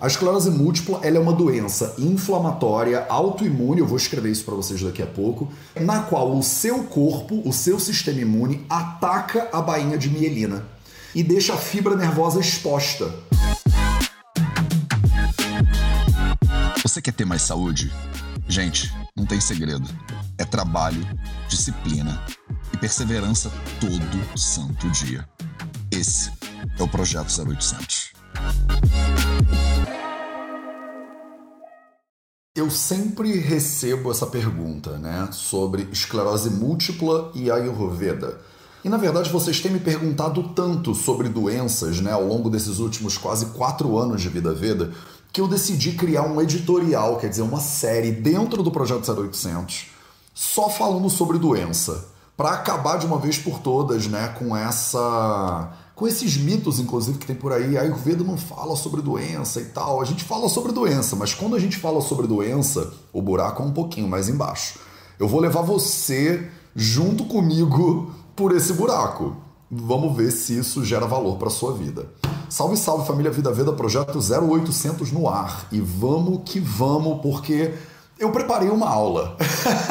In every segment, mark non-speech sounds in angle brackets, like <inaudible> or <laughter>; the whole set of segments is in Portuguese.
A esclerose múltipla ela é uma doença inflamatória autoimune, eu vou escrever isso para vocês daqui a pouco, na qual o seu corpo, o seu sistema imune ataca a bainha de mielina e deixa a fibra nervosa exposta. Você quer ter mais saúde? Gente, não tem segredo. É trabalho, disciplina e perseverança todo santo dia. Esse é o Projeto 0800. Eu sempre recebo essa pergunta, né, sobre esclerose múltipla e Ayurveda. E na verdade vocês têm me perguntado tanto sobre doenças, né, ao longo desses últimos quase quatro anos de Vida Veda, que eu decidi criar um editorial, quer dizer, uma série dentro do Projeto 0800, só falando sobre doença, para acabar de uma vez por todas, né, com essa com esses mitos, inclusive, que tem por aí. A Ayurveda não fala sobre doença e tal. A gente fala sobre doença, mas quando a gente fala sobre doença, o buraco é um pouquinho mais embaixo. Eu vou levar você junto comigo por esse buraco. Vamos ver se isso gera valor para sua vida. Salve, salve família Vida Veda, projeto 0800 no ar. E vamos que vamos, porque eu preparei uma aula.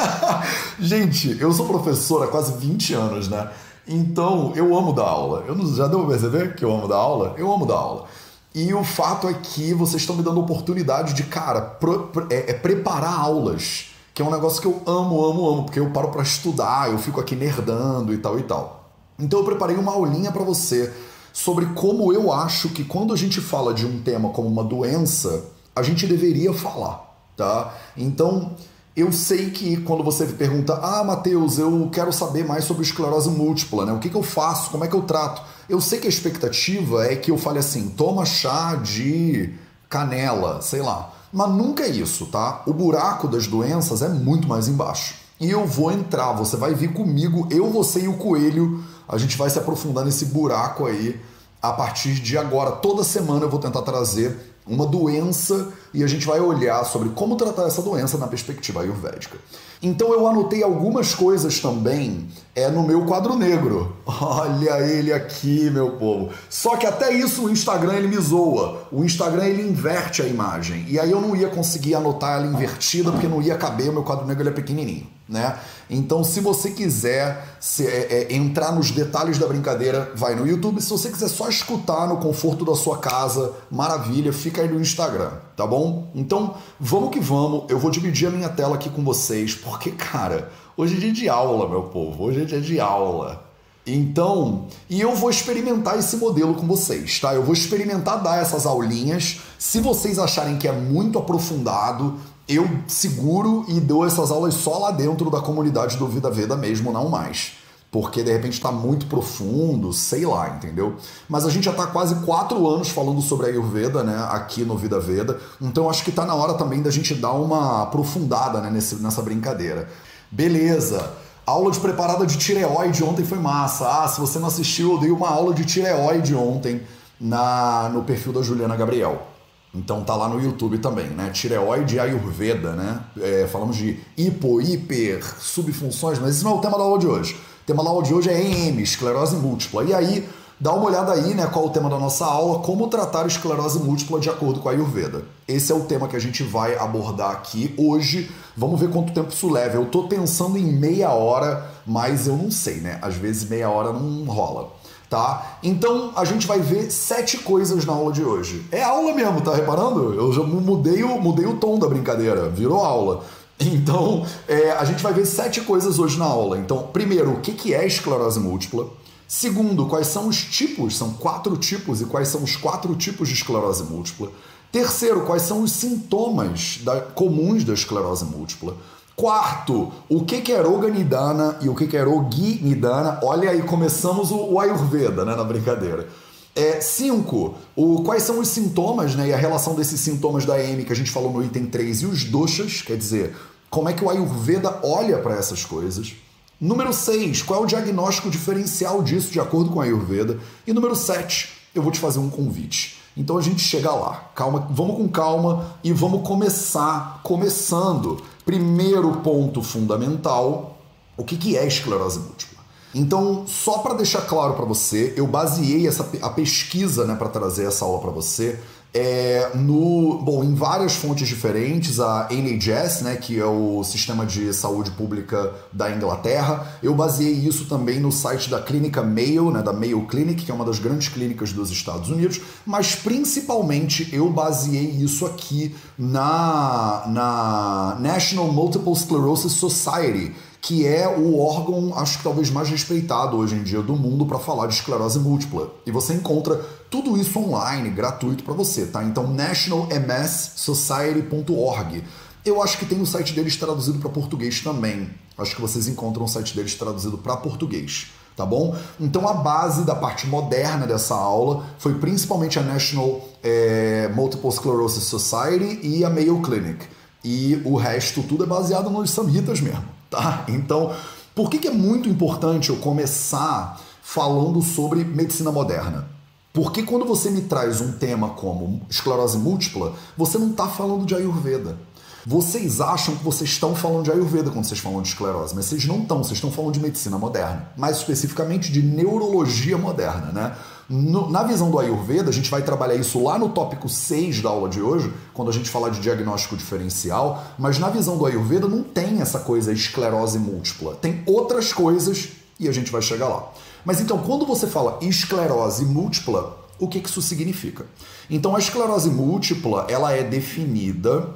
<laughs> Gente, eu sou professor há quase 20 anos, né? Então, eu amo dar aula. Eu não, já deu pra perceber que eu amo dar aula? Eu amo dar aula. E o fato é que vocês estão me dando oportunidade de, cara, pro, é, é, preparar aulas, que é um negócio que eu amo, amo, amo, porque eu paro para estudar, eu fico aqui nerdando e tal e tal. Então eu preparei uma aulinha para você sobre como eu acho que quando a gente fala de um tema como uma doença, a gente deveria falar, tá? Então, eu sei que quando você pergunta, ah, Matheus, eu quero saber mais sobre esclerose múltipla, né? O que, que eu faço? Como é que eu trato? Eu sei que a expectativa é que eu fale assim, toma chá de canela, sei lá. Mas nunca é isso, tá? O buraco das doenças é muito mais embaixo. E eu vou entrar, você vai vir comigo, eu, você e o coelho, a gente vai se aprofundar nesse buraco aí a partir de agora. Toda semana eu vou tentar trazer uma doença e a gente vai olhar sobre como tratar essa doença na perspectiva ayurvédica. Então eu anotei algumas coisas também é no meu quadro negro. <laughs> Olha ele aqui, meu povo. Só que até isso o Instagram ele me zoa. O Instagram ele inverte a imagem. E aí eu não ia conseguir anotar ela invertida porque não ia caber, o meu quadro negro ele é pequenininho né? Então, se você quiser se, é, é, entrar nos detalhes da brincadeira, vai no YouTube. Se você quiser só escutar no conforto da sua casa, maravilha, fica aí no Instagram, tá bom? Então, vamos que vamos. Eu vou dividir a minha tela aqui com vocês, porque, cara, hoje é dia de aula, meu povo. Hoje é dia de aula. Então, e eu vou experimentar esse modelo com vocês, tá? Eu vou experimentar dar essas aulinhas. Se vocês acharem que é muito aprofundado, eu seguro e dou essas aulas só lá dentro da comunidade do Vida Veda mesmo, não mais. Porque de repente está muito profundo, sei lá, entendeu? Mas a gente já está quase quatro anos falando sobre a Ayurveda, né, aqui no Vida Veda. Então acho que está na hora também da gente dar uma aprofundada né, nesse, nessa brincadeira. Beleza! Aula de preparada de tireoide ontem foi massa. Ah, se você não assistiu, eu dei uma aula de tireoide ontem na, no perfil da Juliana Gabriel. Então tá lá no YouTube também, né? Tireoide Ayurveda, né? É, falamos de hipo, hiper, subfunções, mas esse não é o tema da aula de hoje. O tema da aula de hoje é EM, esclerose múltipla. E aí, dá uma olhada aí, né? Qual é o tema da nossa aula, como tratar esclerose múltipla de acordo com a Ayurveda. Esse é o tema que a gente vai abordar aqui hoje. Vamos ver quanto tempo isso leva. Eu tô pensando em meia hora, mas eu não sei, né? Às vezes meia hora não rola tá? Então a gente vai ver sete coisas na aula de hoje. É aula mesmo, tá reparando? Eu já mudei o, mudei o tom da brincadeira, virou aula. <laughs> Então é, a gente vai ver sete coisas hoje na aula. Então, primeiro, o que, que é esclerose múltipla? Segundo, quais são os tipos? São quatro tipos e quais são os quatro tipos de esclerose múltipla? Terceiro, quais são os sintomas da, comuns da esclerose múltipla? Quarto, o que, é Roga Nidana e o que, é Rogi Nidana? Olha aí, começamos o, Ayurveda, né, na brincadeira. É, cinco, o, quais são os sintomas né, e a relação desses sintomas da EM que a gente falou no item 3 e os doshas, quer dizer, como é que o Ayurveda olha para essas coisas. Número 6, qual é o diagnóstico diferencial disso de acordo com a Ayurveda? E número 7, eu vou te fazer um convite. Então a gente chega lá. Calma, vamos com calma e vamos começar começando Primeiro ponto fundamental: o que, que é esclerose múltipla? Então, só para deixar claro para você, eu baseei essa, a pesquisa né, para trazer essa aula para você É, no, bom, em várias fontes diferentes, a NHS, né, que é o sistema de saúde pública da Inglaterra, eu baseei isso também no site da clínica Mayo, né, da Mayo Clinic, que é uma das grandes clínicas dos Estados Unidos, mas principalmente eu baseei isso aqui na, na National Multiple Sclerosis Society, que é o órgão, acho que talvez mais respeitado hoje em dia do mundo para falar de esclerose múltipla. E você encontra tudo isso online, gratuito para você, tá? Então, nationalmssociety.org. Eu acho que tem o site deles traduzido para português também. Acho que vocês encontram o site deles traduzido para português tá bom? Então a base da parte moderna dessa aula foi principalmente a National é, Multiple Sclerosis Society e a Mayo Clinic. E o resto tudo é baseado nos samhitas mesmo tá? Então, por que, que é muito importante eu começar falando sobre medicina moderna? Porque quando você me traz um tema como esclerose múltipla, você não está falando de Ayurveda. Vocês acham que vocês estão falando de Ayurveda quando vocês falam de esclerose, mas vocês não estão, vocês estão falando de medicina moderna, mais especificamente de neurologia moderna, né? No, na visão do Ayurveda, a gente vai trabalhar isso lá no tópico 6 da aula de hoje, quando a gente falar de diagnóstico diferencial, mas na visão do Ayurveda não tem essa coisa esclerose múltipla. Tem outras coisas e a gente vai chegar lá. Mas então, quando você fala esclerose múltipla, o que isso significa? Então, a esclerose múltipla, ela é definida,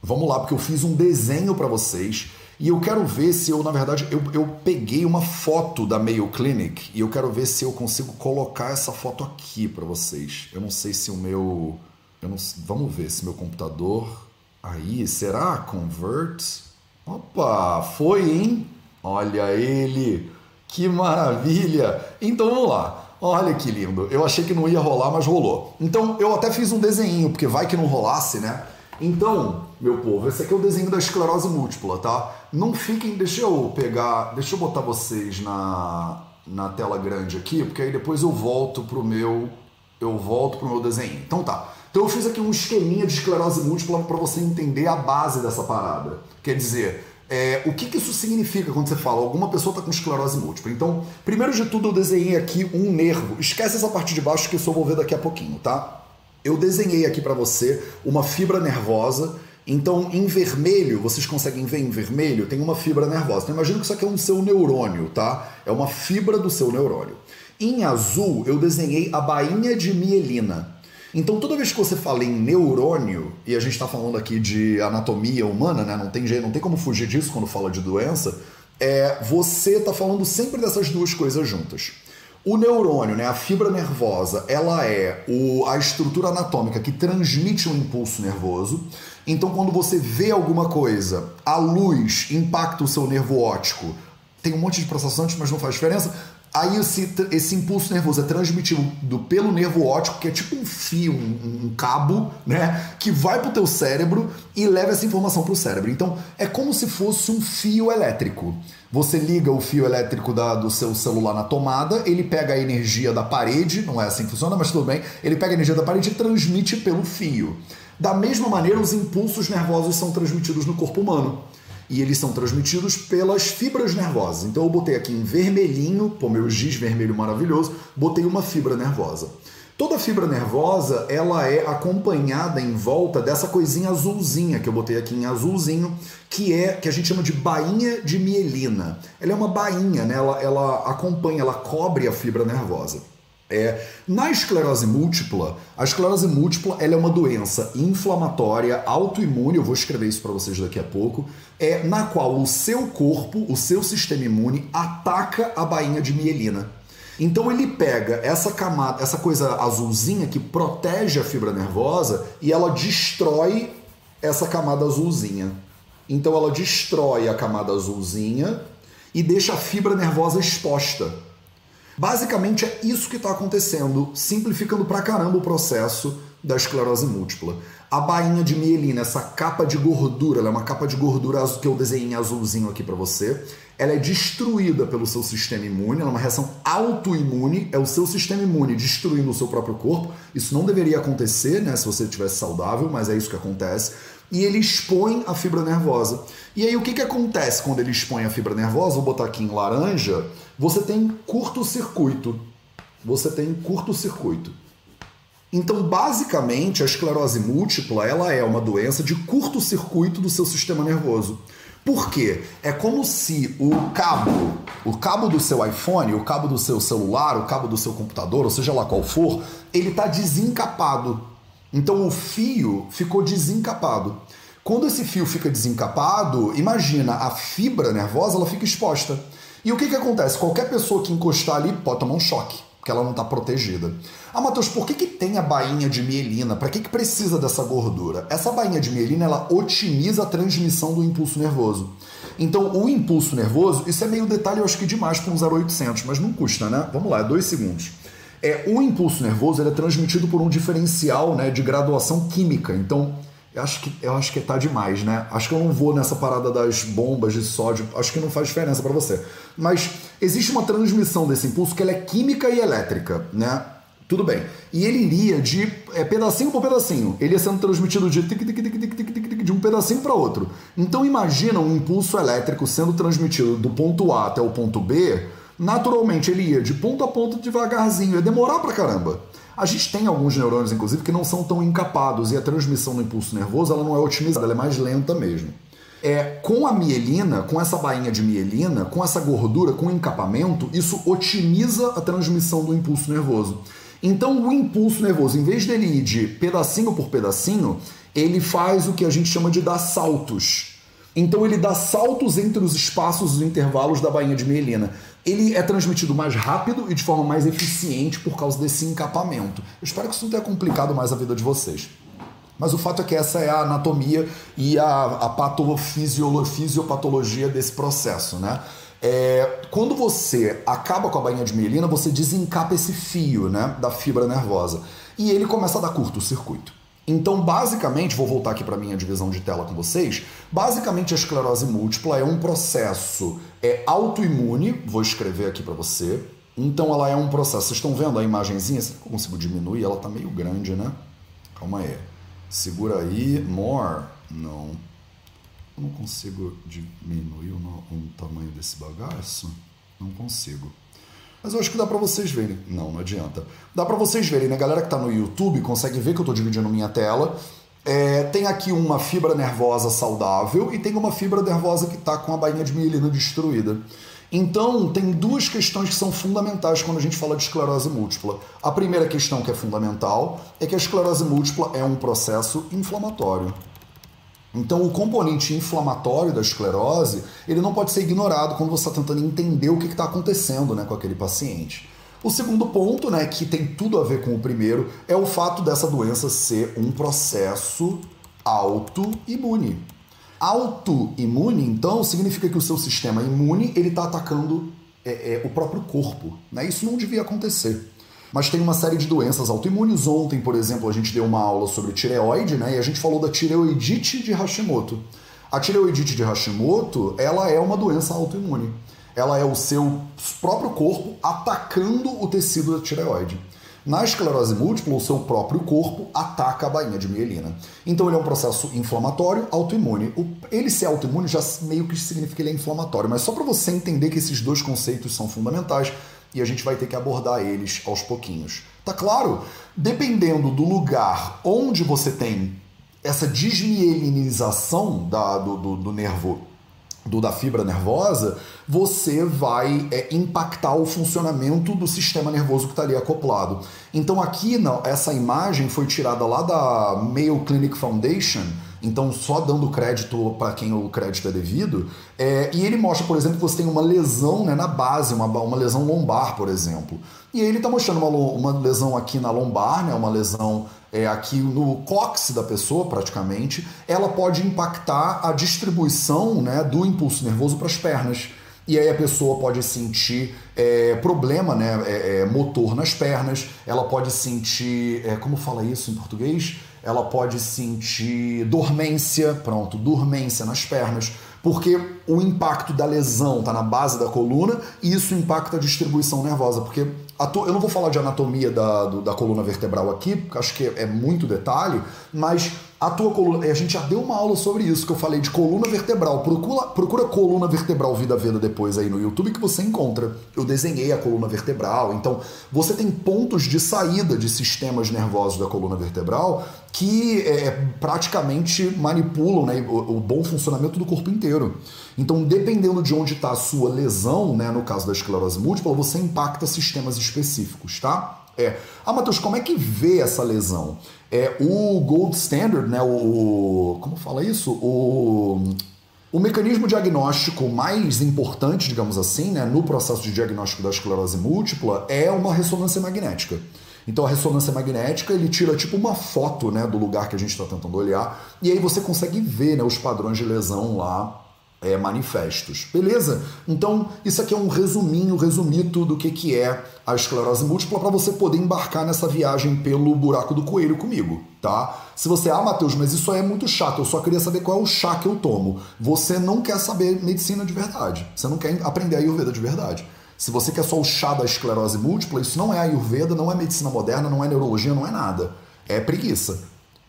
vamos lá, porque eu fiz um desenho para vocês e eu quero ver se eu, na verdade, eu, eu peguei uma foto da Mayo Clinic e eu quero ver se eu consigo colocar essa foto aqui para vocês. Eu não sei se o meu. Eu não, vamos ver se meu computador. Aí, será? Convert? Opa, foi, hein? Olha ele! Que maravilha! Então vamos lá. Olha que lindo. Eu achei que não ia rolar, mas rolou. Então eu até fiz um desenho, porque vai que não rolasse, né? Então, meu povo, esse aqui é o desenho da esclerose múltipla, tá? Não fiquem, deixa eu pegar, deixa eu botar vocês na, na tela grande aqui, porque aí depois eu volto pro meu, eu volto pro meu desenho. Então tá. Então eu fiz aqui um esqueminha de esclerose múltipla para você entender a base dessa parada. Quer dizer, é, o que, que, isso significa quando você fala alguma pessoa está com esclerose múltipla? Então, primeiro de tudo, eu desenhei aqui um nervo. Esquece essa parte de baixo que eu vou ver daqui a pouquinho, tá? Eu desenhei aqui para você uma fibra nervosa. Então, em vermelho, vocês conseguem ver em vermelho, tem uma fibra nervosa. Então, imagina que isso aqui é um seu neurônio, tá? É uma fibra do seu neurônio. Em azul, eu desenhei a bainha de mielina. Então, toda vez que você fala em neurônio, e a gente está falando aqui de anatomia humana, né? Não tem jeito, não tem como fugir disso quando fala de doença. É, você está falando sempre dessas duas coisas juntas. O neurônio, né, a fibra nervosa, ela é o, a estrutura anatômica que transmite um impulso nervoso. Então, quando você vê alguma coisa, a luz impacta o seu nervo óptico. Tem um monte de processantes, mas não faz diferença. Aí esse, esse impulso nervoso é transmitido pelo nervo óptico, que é tipo um fio, um, um cabo, né? Que vai pro teu cérebro e leva essa informação pro cérebro. Então é como se fosse um fio elétrico. Você liga o fio elétrico da, do seu celular na tomada, ele pega a energia da parede, não é assim que funciona, mas tudo bem, ele pega a energia da parede e transmite pelo fio. Da mesma maneira, os impulsos nervosos são transmitidos no corpo humano e eles são transmitidos pelas fibras nervosas. Então eu botei aqui em vermelhinho, pô, meu giz vermelho maravilhoso, botei uma fibra nervosa. Toda fibra nervosa, ela é acompanhada em volta dessa coisinha azulzinha que eu botei aqui em azulzinho, que é que a gente chama de bainha de mielina. Ela é uma bainha, né? Ela, ela acompanha, ela cobre a fibra nervosa. É, na esclerose múltipla, a esclerose múltipla ela é uma doença inflamatória, autoimune, eu vou escrever isso para vocês daqui a pouco, é na qual o seu corpo, o seu sistema imune ataca a bainha de mielina. Então ele pega essa camada, essa coisa azulzinha que protege a fibra nervosa e ela destrói essa camada azulzinha. Então ela destrói a camada azulzinha e deixa a fibra nervosa exposta. Basicamente é isso que está acontecendo, simplificando pra caramba o processo da esclerose múltipla. A bainha de mielina, essa capa de gordura, ela é uma capa de gordura que eu desenhei em azulzinho aqui para você. Ela é destruída pelo seu sistema imune, ela é uma reação autoimune, é o seu sistema imune destruindo o seu próprio corpo. Isso não deveria acontecer, né, se você estivesse saudável, mas é isso que acontece e ele expõe a fibra nervosa. E aí o que, que acontece quando ele expõe a fibra nervosa? Vou botar aqui em laranja. Você tem curto-circuito. Você tem curto-circuito. Então, basicamente, a esclerose múltipla ela é uma doença de curto-circuito do seu sistema nervoso. Por quê? É como se o cabo, o cabo do seu iPhone, o cabo do seu celular, o cabo do seu computador, ou seja lá qual for, ele está desencapado. Então o fio ficou desencapado. Quando esse fio fica desencapado, imagina, a fibra nervosa ela fica exposta. E o que, que acontece? Qualquer pessoa que encostar ali pode tomar um choque porque ela não está protegida. Ah, Matheus, por que, que tem a bainha de mielina? Para que, que precisa dessa gordura? Essa bainha de mielina ela otimiza a transmissão do impulso nervoso. Então, o impulso nervoso, isso é meio detalhe, eu acho que demais para um 0800, mas não custa, né? Vamos lá, dois segundos. É, o impulso nervoso é transmitido por um diferencial né, de graduação química. Então, eu acho que eu acho que tá demais, né? Acho que eu não vou nessa parada das bombas de sódio, acho que não faz diferença para você. Mas existe uma transmissão desse impulso que ela é química e elétrica, né? Tudo bem. E ele iria de é, pedacinho por pedacinho. Ele ia sendo transmitido de, tic, tic, tic, de um pedacinho para outro. Então imagina um impulso elétrico sendo transmitido do ponto A até o ponto B. Naturalmente ele ia de ponto a ponto devagarzinho. Ia demorar pra caramba. A gente tem alguns neurônios, inclusive, que não são tão encapados e a transmissão do impulso nervoso ela não é otimizada, ela é mais lenta mesmo. É, com a mielina, com essa bainha de mielina, com essa gordura, com o encapamento, isso otimiza a transmissão do impulso nervoso. Então, o impulso nervoso, em vez dele ir de pedacinho por pedacinho, ele faz o que a gente chama de dar saltos. Então ele dá saltos entre os espaços, os intervalos da bainha de mielina. Ele é transmitido mais rápido e de forma mais eficiente por causa desse encapamento. Eu espero que isso não tenha complicado mais a vida de vocês. Mas o fato é que essa é a anatomia e a, a patofisiopatologia desse processo, né? É, quando você acaba com a bainha de mielina, você desencapa esse fio né, da fibra nervosa e ele começa a dar curto-circuito. Então, basicamente, vou voltar aqui para minha divisão de tela com vocês. Basicamente, a esclerose múltipla é um processo é autoimune. Vou escrever aqui para você. Então, ela é um processo. Vocês estão vendo a imagenzinha? Será que eu consigo diminuir? Ela tá meio grande, né? Calma aí. Segura aí. More. Não. Eu não consigo diminuir o, o tamanho desse bagaço. Não consigo. Mas eu acho que dá para vocês verem. Não, não adianta. Dá para vocês verem, né? A galera que tá no YouTube consegue ver que eu tô dividindo minha tela. É, tem aqui uma fibra nervosa saudável e tem uma fibra nervosa que está com a bainha de mielina destruída. Então, tem duas questões que são fundamentais quando a gente fala de esclerose múltipla. A primeira questão que é fundamental é que a esclerose múltipla é um processo inflamatório. Então, o componente inflamatório da esclerose ele não pode ser ignorado quando você está tentando entender o que está acontecendo né, com aquele paciente. O segundo ponto, né, que tem tudo a ver com o primeiro, é o fato dessa doença ser um processo autoimune. Autoimune, então, significa que o seu sistema imune ele está atacando é, é, o próprio corpo. Né? Isso não devia acontecer. Mas tem uma série de doenças autoimunes. Ontem, por exemplo, a gente deu uma aula sobre tireoide, né? E a gente falou da tireoidite de Hashimoto. A tireoidite de Hashimoto, ela é uma doença autoimune. Ela é o seu próprio corpo atacando o tecido da tireoide. Na esclerose múltipla, o seu próprio corpo ataca a bainha de mielina. Então ele é um processo inflamatório, autoimune. Ele ser autoimune já meio que significa que ele é inflamatório, mas só para você entender que esses dois conceitos são fundamentais, e a gente vai ter que abordar eles aos pouquinhos. Tá claro? Dependendo do lugar onde você tem essa desmielinização da, do, do, do nervo do, da fibra nervosa, você vai é, impactar o funcionamento do sistema nervoso que está ali acoplado. Então aqui não, essa imagem foi tirada lá da Mayo Clinic Foundation, então só dando crédito para quem o crédito é devido, é, e ele mostra, por exemplo, que você tem uma lesão né, na base, uma, uma lesão lombar, por exemplo. E aí ele está mostrando uma, uma lesão aqui na lombar, né, uma lesão é, aqui no cóccix da pessoa, praticamente. Ela pode impactar a distribuição né, do impulso nervoso para as pernas. E aí a pessoa pode sentir é, problema né, é, é, motor nas pernas, ela pode sentir. É, como fala isso em português? Ela pode sentir dormência, pronto, dormência nas pernas, porque o impacto da lesão está na base da coluna e isso impacta a distribuição nervosa, porque eu não vou falar de anatomia da, do, da coluna vertebral aqui, porque acho que é, é muito detalhe, mas a tua coluna. A gente já deu uma aula sobre isso, que eu falei de coluna vertebral. Procura, procura coluna vertebral Vida Veda depois aí no YouTube que você encontra. Eu desenhei a coluna vertebral. Então, você tem pontos de saída de sistemas nervosos da coluna vertebral que é, praticamente manipulam né, o, o, bom funcionamento do corpo inteiro. Então, dependendo de onde está a sua lesão, né, no caso da esclerose múltipla, você impacta sistemas específicos, tá? É. Ah, Matheus, como é que vê essa lesão? É o gold standard, né? O como fala isso? O o mecanismo diagnóstico mais importante, digamos assim, né, no processo de diagnóstico da esclerose múltipla é uma ressonância magnética. Então a ressonância magnética ele tira tipo uma foto né, do lugar que a gente está tentando olhar e aí você consegue ver né, os padrões de lesão lá é, manifestos. Beleza? Então, isso aqui é um resuminho, resumito do que, que é a esclerose múltipla para você poder embarcar nessa viagem pelo buraco do coelho comigo, tá? Se você, ah, Matheus, mas isso é muito chato, eu só queria saber qual é o chá que eu tomo. Você não quer saber medicina de verdade. Você não quer aprender a Ayurveda de verdade. Se você quer só o chá da esclerose múltipla, isso não é Ayurveda, não é medicina moderna, não é neurologia, não é nada. É preguiça.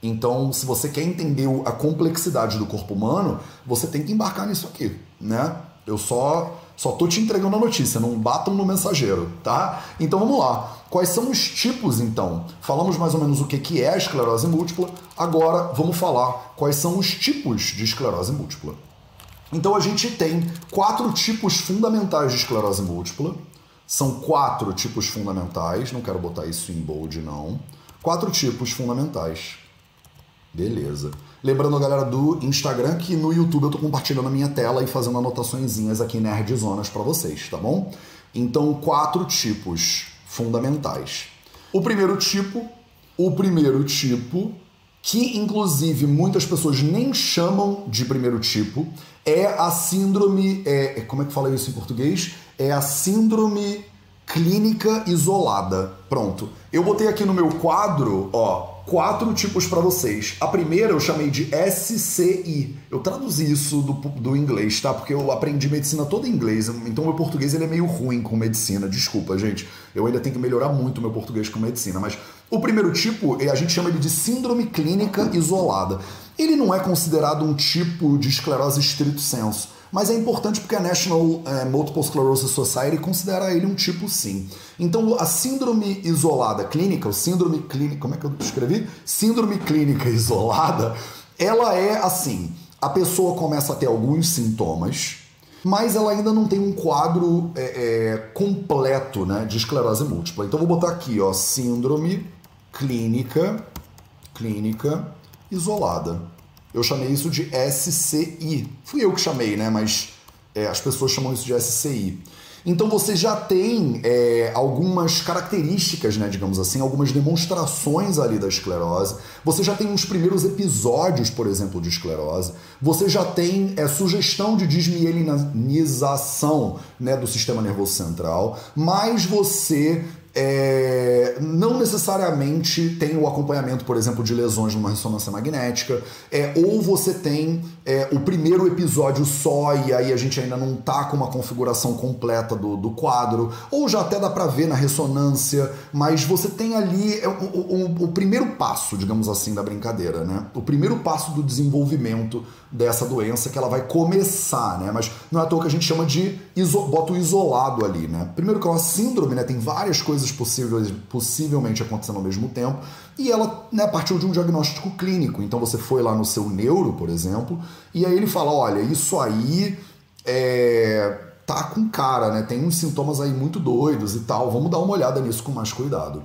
Então, se você quer entender a complexidade do corpo humano, você tem que embarcar nisso aqui, né? Eu só só tô te entregando a notícia, não batam no mensageiro, tá? Então vamos lá. Quais são os tipos então? Falamos mais ou menos o que é a esclerose múltipla. Agora vamos falar quais são os tipos de esclerose múltipla. Então a gente tem quatro tipos fundamentais de esclerose múltipla. São quatro tipos fundamentais, não quero botar isso em bold não. Quatro tipos fundamentais. Beleza. Lembrando galera do Instagram que no YouTube eu tô compartilhando a minha tela e fazendo anotaçõezinhas aqui Nerdzonas para vocês, tá bom? Então, quatro tipos fundamentais. O primeiro tipo, o primeiro tipo, que inclusive muitas pessoas nem chamam de primeiro tipo, é a síndrome. É como é que fala isso em português? É a síndrome clínica isolada. Pronto. Eu botei aqui no meu quadro, ó, quatro tipos para vocês. A primeira eu chamei de SCI. Eu traduzi isso do, do inglês, tá? Porque eu aprendi medicina toda em inglês, então meu português ele é meio ruim com medicina. Desculpa, gente. Eu ainda tenho que melhorar muito meu português com medicina. Mas o primeiro tipo, a gente chama ele de síndrome clínica isolada. Ele não é considerado um tipo de esclerose estrito senso mas é importante porque a National é, Multiple Sclerosis Society considera ele um tipo sim. Então, a síndrome isolada clínica, o síndrome clínica, como é que eu escrevi? Síndrome clínica <laughs> isolada, ela é assim: a pessoa começa a ter alguns sintomas, mas ela ainda não tem um quadro é, é, completo né, de esclerose múltipla. Então, vou botar aqui, ó, síndrome clínica, clínica isolada. Eu chamei isso de SCI. Fui eu que chamei, né? Mas é, as pessoas chamam isso de SCI. Então você já tem é, algumas características, né, digamos assim, algumas demonstrações ali da esclerose. Você já tem uns primeiros episódios, por exemplo, de esclerose. Você já tem é, sugestão de desmielinização né, do sistema nervoso central, mas você é, não necessariamente tem o acompanhamento, por exemplo, de lesões numa ressonância magnética, é, ou você tem é, o primeiro episódio só e aí a gente ainda não tá com uma configuração completa do, do quadro, ou já até dá para ver na ressonância, mas você tem ali é, o, o, o, primeiro passo, digamos assim, da brincadeira, né? O primeiro passo do desenvolvimento dessa doença que ela vai começar, né? Mas não é à toa que a gente chama de iso, bota o isolado ali, né? Primeiro que é uma síndrome, né? Tem várias coisas coisas possíveis, possivelmente acontecendo ao mesmo tempo, e ela né, partiu de um diagnóstico clínico. Então você foi lá no seu neuro, por exemplo, e aí ele fala: olha, isso aí é, tá com cara, né? Tem uns sintomas aí muito doidos e tal, vamos dar uma olhada nisso com mais cuidado.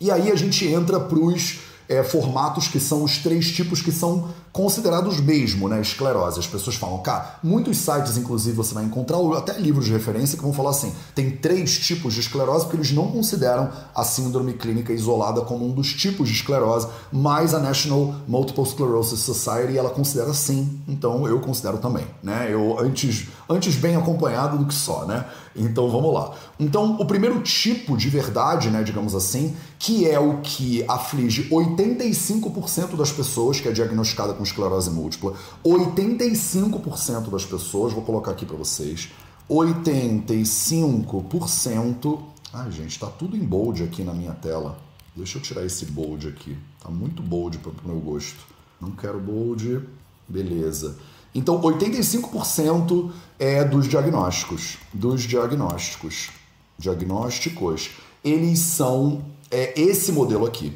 E aí a gente entra pros é, formatos que são os três tipos que são considerados mesmo, né? Esclerose. As pessoas falam, cara, muitos sites, inclusive, você vai encontrar, ou até livros de referência, que vão falar assim: tem três tipos de esclerose, porque eles não consideram a síndrome clínica isolada como um dos tipos de esclerose, mas a National Multiple Sclerosis Society ela considera sim, então eu considero também, né? Eu antes, antes bem acompanhado do que só, né? Então vamos lá. Então, o primeiro tipo de verdade, né, digamos assim, que é o que aflige 85% das pessoas que é diagnosticada com esclerose múltipla, 85% das pessoas, vou colocar aqui para vocês, 85% Ai, gente, tá tudo em bold aqui na minha tela. Deixa eu tirar esse bold aqui. Tá muito bold para o meu gosto. Não quero bold. Beleza. Então, 85% é dos diagnósticos. Dos diagnósticos. Diagnósticos. Eles são é, esse modelo aqui.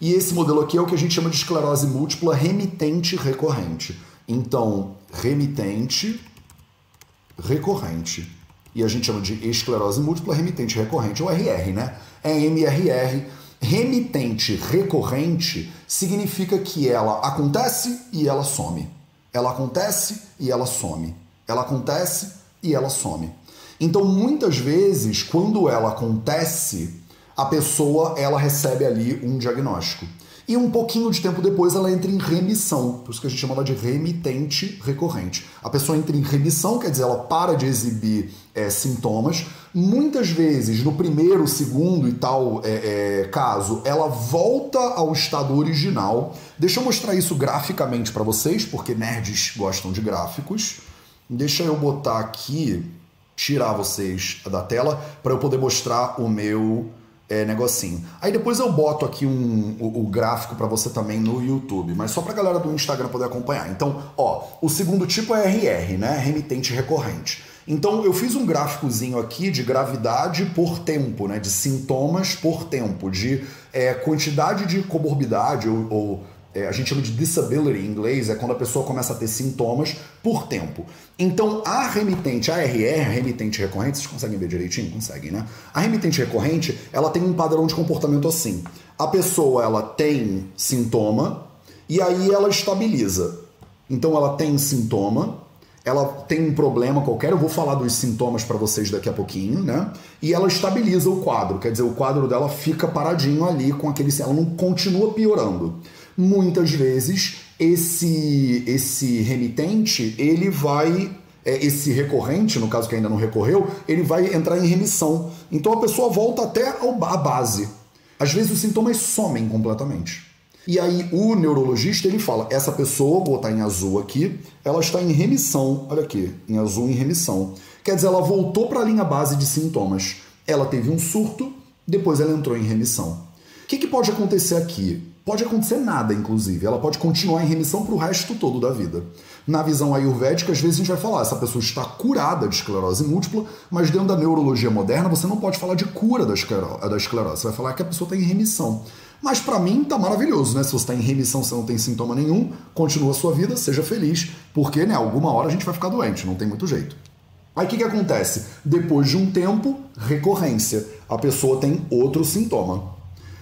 E esse modelo aqui é o que a gente chama de esclerose múltipla remitente recorrente. Então, remitente recorrente. E a gente chama de esclerose múltipla remitente recorrente, ou RR, né? É MRR. Remitente recorrente significa que ela acontece e ela some. Ela acontece e ela some. Ela acontece e ela some. Então, muitas vezes, quando ela acontece, a pessoa ela recebe ali um diagnóstico. E um pouquinho de tempo depois ela entra em remissão, por isso que a gente chama ela de remitente recorrente. A pessoa entra em remissão, quer dizer, ela para de exibir é, sintomas. Muitas vezes, no primeiro, segundo e tal é, é, caso, ela volta ao estado original. Deixa eu mostrar isso graficamente para vocês, porque nerds gostam de gráficos. Deixa eu botar aqui, tirar vocês da tela, para eu poder mostrar o meu é, negocinho. Aí depois eu boto aqui um, o, o gráfico para você também no YouTube, mas só para a galera do Instagram poder acompanhar. Então, ó, o segundo tipo é RR, né? Remitente recorrente. Então eu fiz um gráficozinho aqui de gravidade por tempo, né? De sintomas por tempo, de é, quantidade de comorbidade ou, ou é, a gente chama de disability em inglês, é quando a pessoa começa a ter sintomas por tempo. Então, a remitente, a RR, a remitente recorrente, vocês conseguem ver direitinho? Conseguem, né? A remitente recorrente, ela tem um padrão de comportamento assim. A pessoa, ela tem sintoma e aí ela estabiliza. Então, ela tem sintoma, ela tem um problema qualquer, eu vou falar dos sintomas para vocês daqui a pouquinho, né? E ela estabiliza o quadro, quer dizer, o quadro dela fica paradinho ali com aquele. Ela não continua piorando muitas vezes esse esse remitente ele vai é, esse recorrente, no caso que ainda não recorreu, ele vai entrar em remissão. Então a pessoa volta até a base. Às vezes os sintomas somem completamente. E aí o neurologista ele fala: essa pessoa, vou botar em azul aqui, ela está em remissão. Olha aqui, em azul em remissão. Quer dizer, ela voltou para a linha base de sintomas. Ela teve um surto, depois ela entrou em remissão. O que, que pode acontecer aqui? Pode acontecer nada, inclusive. Ela pode continuar em remissão para o resto todo da vida. Na visão ayurvédica, às vezes a gente vai falar, essa pessoa está curada de esclerose múltipla, mas dentro da neurologia moderna você não pode falar de cura da, da esclerose. Você vai falar que a pessoa está em remissão. Mas para mim tá maravilhoso, né? Se você está em remissão, você não tem sintoma nenhum, continua a sua vida, seja feliz, porque, né, alguma hora a gente vai ficar doente, não tem muito jeito. Aí o que, que acontece? Depois de um tempo, recorrência. A pessoa tem outro sintoma.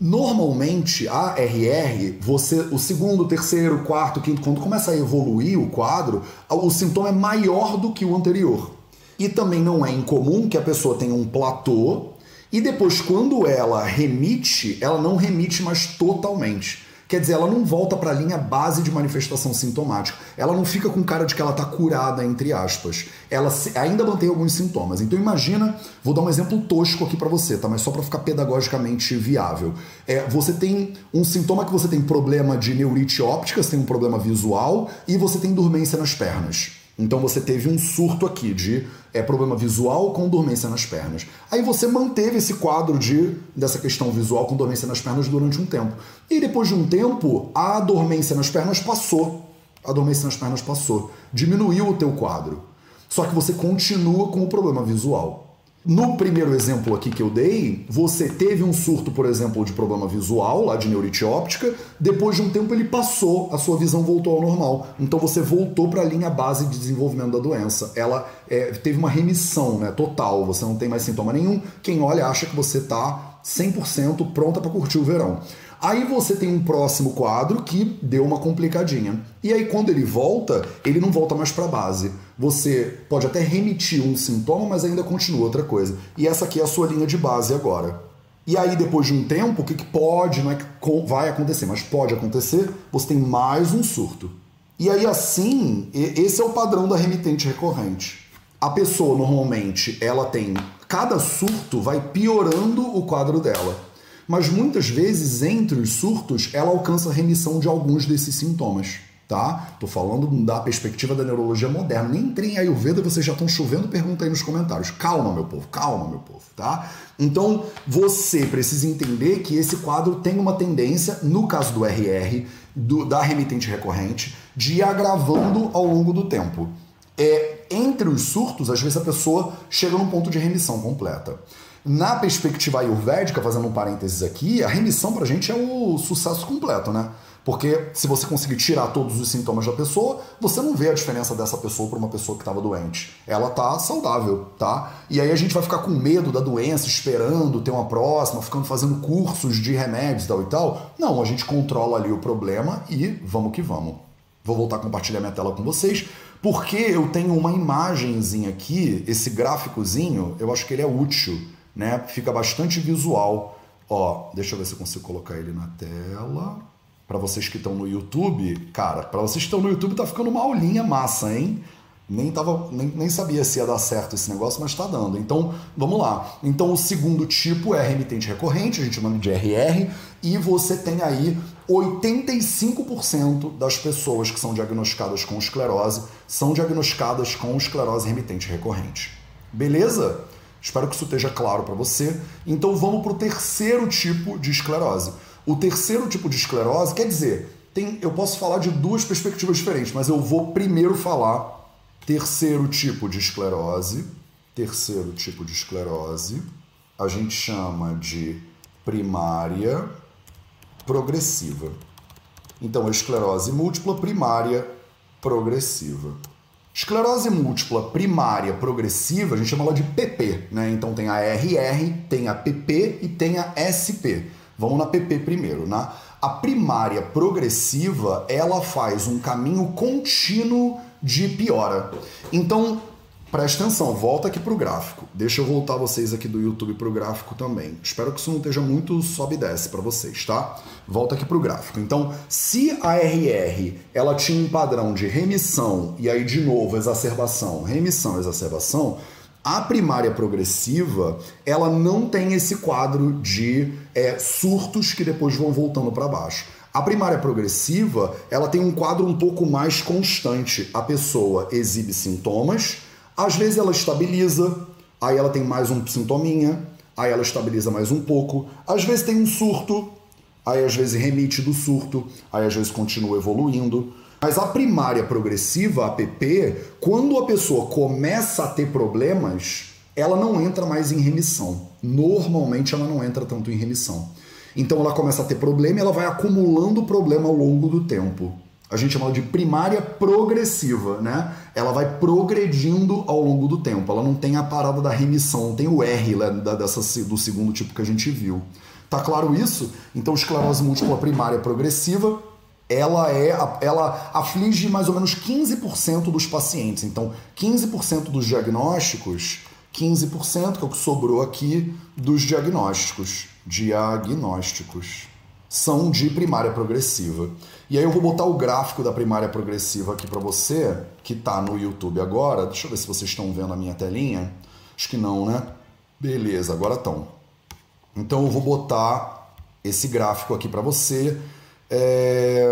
Normalmente, a RR, você, o segundo, terceiro, quarto, quinto, quando começa a evoluir o quadro, o sintoma é maior do que o anterior. E também não é incomum que a pessoa tenha um platô e depois, quando ela remite, ela não remite mais totalmente. Quer dizer, ela não volta para a linha base de manifestação sintomática. Ela não fica com cara de que ela está curada, entre aspas. Ela ainda mantém alguns sintomas. Então imagina, vou dar um exemplo tosco aqui para você, tá? Mas só para ficar pedagogicamente viável. É, você tem um sintoma que você tem problema de neurite óptica, você tem um problema visual e você tem dormência nas pernas. Então você teve um surto aqui de é, problema visual com dormência nas pernas. Aí você manteve esse quadro de dessa questão visual com dormência nas pernas durante um tempo. E depois de um tempo, a dormência nas pernas passou. A dormência nas pernas passou. Diminuiu o teu quadro. Só que você continua com o problema visual. No primeiro exemplo aqui que eu dei, você teve um surto, por exemplo, de problema visual, lá de neurite óptica, depois de um tempo ele passou, a sua visão voltou ao normal. Então você voltou para a linha base de desenvolvimento da doença. Ela é, teve uma remissão né, total, você não tem mais sintoma nenhum. Quem olha acha que você está 100% pronta para curtir o verão. Aí você tem um próximo quadro que deu uma complicadinha. E aí quando ele volta, ele não volta mais para a base. Você pode até remitir um sintoma, mas ainda continua outra coisa. E essa aqui é a sua linha de base agora. E aí, depois de um tempo, o que, que pode, não é que vai acontecer, mas pode acontecer, você tem mais um surto. E aí, assim, esse é o padrão da remitente recorrente. A pessoa, normalmente, ela tem. Cada surto vai piorando o quadro dela mas muitas vezes entre os surtos ela alcança remissão de alguns desses sintomas. tá? Tô falando da perspectiva da neurologia moderna. Nem entrei em Ayurveda, vocês já estão chovendo pergunta aí nos comentários. Calma, meu povo, calma, meu povo, tá? Então, você precisa entender que esse quadro tem uma tendência, no caso do RR, do, da remitente recorrente, de ir agravando ao longo do tempo. É, entre os surtos, às vezes a pessoa chega num ponto de remissão completa. Na perspectiva ayurvédica, fazendo um parênteses aqui, a remissão pra gente é o sucesso completo, né? Porque se você conseguir tirar todos os sintomas da pessoa, você não vê a diferença dessa pessoa para uma pessoa que estava doente. Ela tá saudável, tá? E aí a gente vai ficar com medo da doença, esperando ter uma próxima, ficando fazendo cursos de remédios tal e tal. Não, a gente controla ali o problema e vamos que vamos. Vou voltar a compartilhar minha tela com vocês, porque eu tenho uma imagenzinha aqui, esse gráficozinho, eu acho que ele é útil, né? Fica bastante visual. Ó, deixa eu ver se eu consigo colocar ele na tela para vocês que estão no YouTube, cara, para vocês que estão no YouTube tá ficando uma aulinha massa, hein? Nem, tava, nem, nem sabia se ia dar certo esse negócio, mas está dando. Então, vamos lá. Então, o segundo tipo é remitente recorrente, a gente chama de RR, e você tem aí 85% das pessoas que são diagnosticadas com esclerose são diagnosticadas com esclerose remitente recorrente. Beleza? Espero que isso esteja claro para você. Então, vamos para o terceiro tipo de esclerose. O terceiro tipo de esclerose, quer dizer, tem, eu posso falar de duas perspectivas diferentes, mas eu vou primeiro falar terceiro tipo de esclerose. Terceiro tipo de esclerose, a gente chama de primária progressiva. Então, a esclerose múltipla primária progressiva. Esclerose múltipla primária progressiva, a gente chama ela de PP, né? Então tem a RR, tem a PP e tem a SP. Vamos na PP primeiro, né? A primária progressiva, ela faz um caminho contínuo de piora. Então, preste atenção, volta aqui para o gráfico. Deixa eu voltar vocês aqui do YouTube para o gráfico também. Espero que isso não esteja muito sobe e desce para vocês, tá? Volta aqui para o gráfico. Então, se a RR ela tinha um padrão de remissão e aí de novo exacerbação, remissão, exacerbação, a primária progressiva, ela não tem esse quadro de é, surtos que depois vão voltando para baixo. A primária progressiva, ela tem um quadro um pouco mais constante. A pessoa exibe sintomas, às vezes ela estabiliza, aí ela tem mais um sintominha, aí ela estabiliza mais um pouco, às vezes tem um surto, aí às vezes remite do surto, aí às vezes continua evoluindo. Mas a primária progressiva, a APP, quando a pessoa começa a ter problemas, ela não entra mais em remissão. Normalmente ela não entra tanto em remissão. Então ela começa a ter problema e ela vai acumulando problema ao longo do tempo. A gente chama de primária progressiva, né? Ela vai progredindo ao longo do tempo. Ela não tem a parada da remissão, não tem o R né, dessa, do segundo tipo que a gente viu. Tá claro isso? Então, esclerose múltipla primária progressiva ela é ela aflige mais ou menos 15% dos pacientes. Então, 15% dos diagnósticos, 15% que é o que sobrou aqui dos diagnósticos, diagnósticos são de primária progressiva. E aí eu vou botar o gráfico da primária progressiva aqui para você, que está no YouTube agora. Deixa eu ver se vocês estão vendo a minha telinha. Acho que não, né? Beleza, agora estão. Então eu vou botar esse gráfico aqui para você é...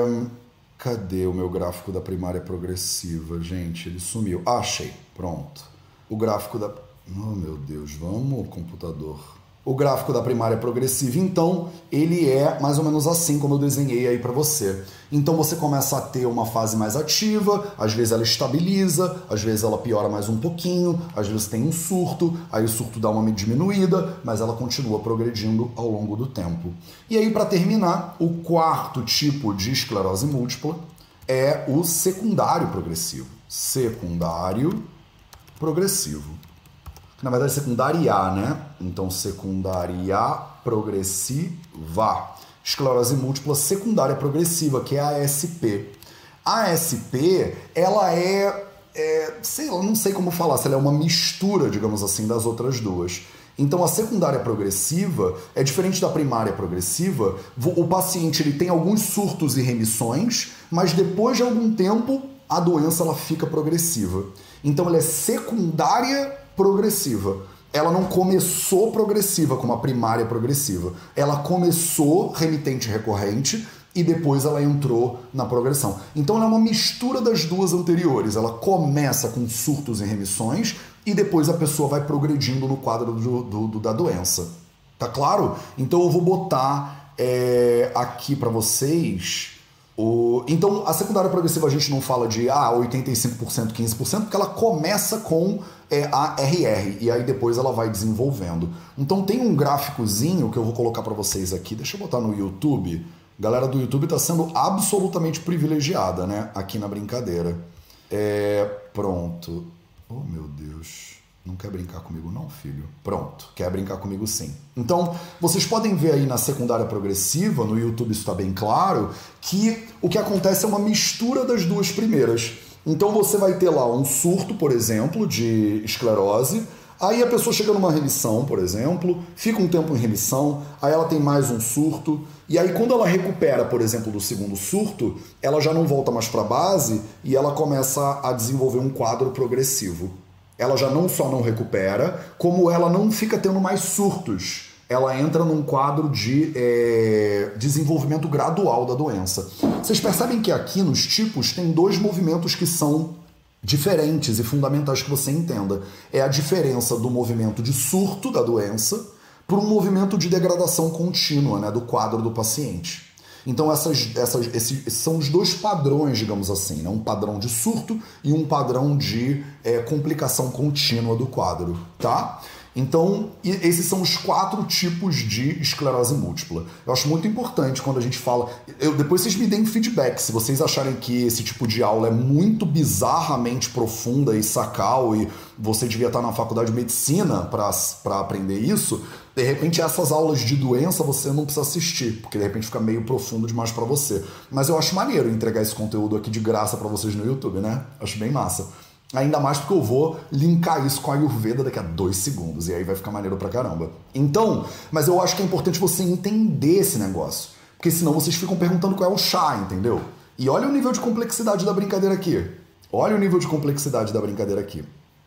Cadê o meu gráfico da primária progressiva, gente? Ele sumiu. Ah, achei. Pronto. O gráfico da. Oh, meu Deus, vamos, computador. O gráfico da primária progressiva, então, ele é mais ou menos assim como eu desenhei aí para você. Então você começa a ter uma fase mais ativa, às vezes ela estabiliza, às vezes ela piora mais um pouquinho, às vezes tem um surto, aí o surto dá uma diminuída, mas ela continua progredindo ao longo do tempo. E aí para terminar, o quarto tipo de esclerose múltipla é o secundário progressivo. Secundário progressivo na verdade secundária, né? Então secundária progressiva. Esclerose múltipla secundária progressiva, que é a ASP. A ASP, ela é, é sei lá, não sei como falar, se ela é uma mistura, digamos assim, das outras duas. Então a secundária progressiva é diferente da primária progressiva. O paciente ele tem alguns surtos e remissões, mas depois de algum tempo a doença ela fica progressiva. Então ela é secundária progressiva. Ela não começou progressiva como a primária progressiva. Ela começou remitente recorrente e depois ela entrou na progressão. Então ela é uma mistura das duas anteriores. Ela começa com surtos e remissões e depois a pessoa vai progredindo no quadro do, do, do da doença. Tá claro? Então eu vou botar é, aqui para vocês. O... Então, a secundária progressiva a gente não fala de ah, 85%, 15%, porque ela começa com é, a RR e aí depois ela vai desenvolvendo. Então, tem um gráficozinho que eu vou colocar para vocês aqui. Deixa eu botar no YouTube galera do YouTube está sendo absolutamente privilegiada, né? Aqui na brincadeira. É, pronto. Oh, meu Deus. Não quer brincar comigo, não, filho? Pronto, quer brincar comigo sim. Então, vocês podem ver aí na secundária progressiva, no YouTube isso está bem claro, que o que acontece é uma mistura das duas primeiras. Então, você vai ter lá um surto, por exemplo, de esclerose, Aí a pessoa chega numa remissão, por exemplo, fica um tempo em remissão, aí ela tem mais um surto, e aí quando ela recupera, por exemplo, do segundo surto, ela já não volta mais para a base e ela começa a desenvolver um quadro progressivo. Ela já não só não recupera, como ela não fica tendo mais surtos. Ela entra num quadro de é, desenvolvimento gradual da doença. Vocês percebem que aqui nos tipos tem dois movimentos que são diferentes e fundamentais que você entenda. É a diferença do movimento de surto da doença para um movimento de degradação contínua né, do quadro do paciente. Então essas, essas, esses são os dois padrões, digamos assim, né? um padrão de surto e um padrão de é, complicação contínua do quadro, tá? Então, esses são os quatro tipos de esclerose múltipla. Eu acho muito importante quando a gente fala. Eu, depois vocês me deem feedback. Se vocês acharem que esse tipo de aula é muito bizarramente profunda e sacal e você devia estar na faculdade de medicina para aprender isso, de repente essas aulas de doença você não precisa assistir, porque de repente fica meio profundo demais para você. Mas eu acho maneiro entregar esse conteúdo aqui de graça para vocês no YouTube, né? Acho bem massa. Ainda mais porque eu vou linkar isso com a Ayurveda daqui a dois segundos. E aí vai ficar maneiro pra caramba. Então, mas eu acho que é importante você entender esse negócio. Porque senão vocês ficam perguntando qual é o chá, entendeu? E olha o nível de complexidade da brincadeira aqui. Olha o nível de complexidade da brincadeira aqui.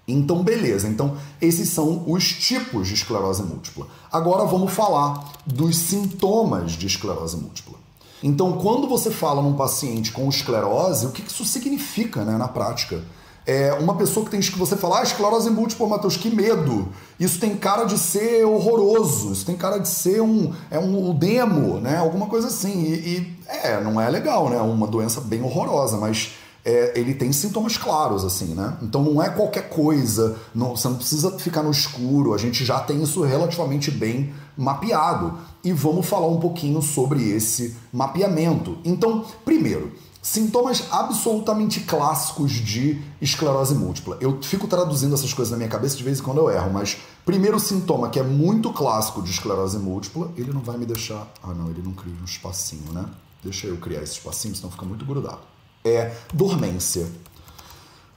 Então, beleza. Então, esses são os tipos de esclerose múltipla. Agora vamos falar dos sintomas de esclerose múltipla. Então, quando você fala num paciente com esclerose, o que isso significa né, na prática? É uma pessoa que tem que você falar, ah, esclerose múltipla, Matheus, que medo. Isso tem cara de ser horroroso, isso tem cara de ser um, é um demo, né? Alguma coisa assim. E, e é, não é legal, né? Uma doença bem horrorosa, mas é, ele tem sintomas claros, assim, né? Então não é qualquer coisa, não, você não precisa ficar no escuro, a gente já tem isso relativamente bem mapeado. E vamos falar um pouquinho sobre esse mapeamento. Então, primeiro, Sintomas absolutamente clássicos de esclerose múltipla. Eu fico traduzindo essas coisas na minha cabeça de vez em quando eu erro, mas primeiro sintoma que é muito clássico de esclerose múltipla, ele não vai me deixar. Ah, não, ele não cria um espacinho, né? Deixa eu criar esse espacinho, senão fica muito grudado. É dormência.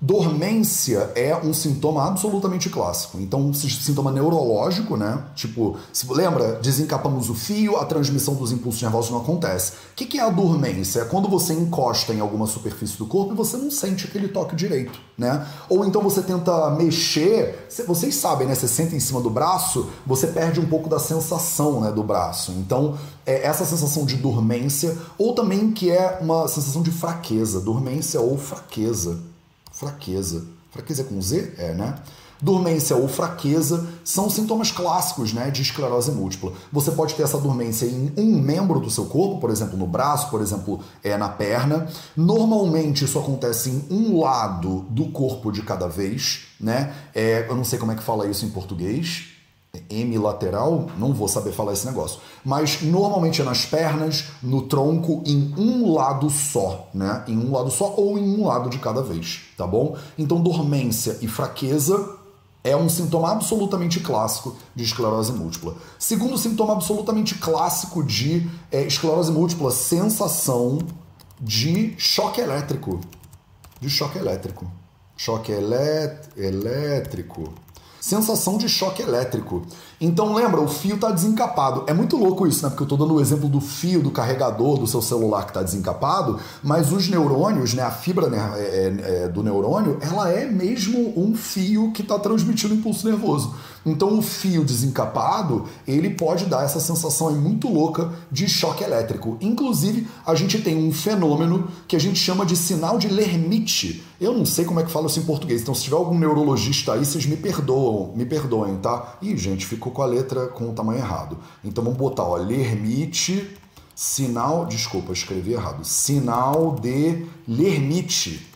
Dormência é um sintoma absolutamente clássico. Então, um sintoma neurológico, né? Tipo, se lembra, desencapamos o fio, a transmissão dos impulsos nervosos não acontece. O que é a dormência? É quando você encosta em alguma superfície do corpo e você não sente aquele toque direito, né? Ou então você tenta mexer, vocês sabem, né? Você senta em cima do braço, você perde um pouco da sensação, né, do braço. Então, é essa sensação de dormência, ou também que é uma sensação de fraqueza, dormência ou fraqueza fraqueza. Fraqueza com Z? É, né? Dormência ou fraqueza são sintomas clássicos né, de esclerose múltipla. Você pode ter essa dormência em um membro do seu corpo, por exemplo, no braço, por exemplo, é na perna. Normalmente isso acontece em um lado do corpo de cada vez, né? É, eu não sei como é que fala isso em português. Hemilateral, não vou saber falar esse negócio. Mas normalmente é nas pernas, no tronco, em um lado só, né? Em um lado só ou em um lado de cada vez, tá bom? Então, dormência e fraqueza é um sintoma absolutamente clássico de esclerose múltipla. Segundo sintoma absolutamente clássico de é, esclerose múltipla, sensação de choque elétrico. De choque elétrico. Choque elét elétrico sensação de choque elétrico. Então lembra, o fio está desencapado. É muito louco isso, né? Porque eu estou dando o exemplo do fio do carregador do seu celular que está desencapado, mas os neurônios, né, a fibra né, é, é, é, do neurônio, ela é mesmo um fio que está transmitindo impulso nervoso. Então o fio desencapado, ele pode dar essa sensação muito louca de choque elétrico. Inclusive, a gente tem um fenômeno que a gente chama de sinal de Lermite. Eu não sei como é que fala isso em português, então se tiver algum neurologista aí, vocês me perdoam, me perdoem, tá? Ih, gente, ficou com a letra com o tamanho errado. Então vamos botar, ó, Lermite, sinal, desculpa, escrevi errado. Sinal de Lermite.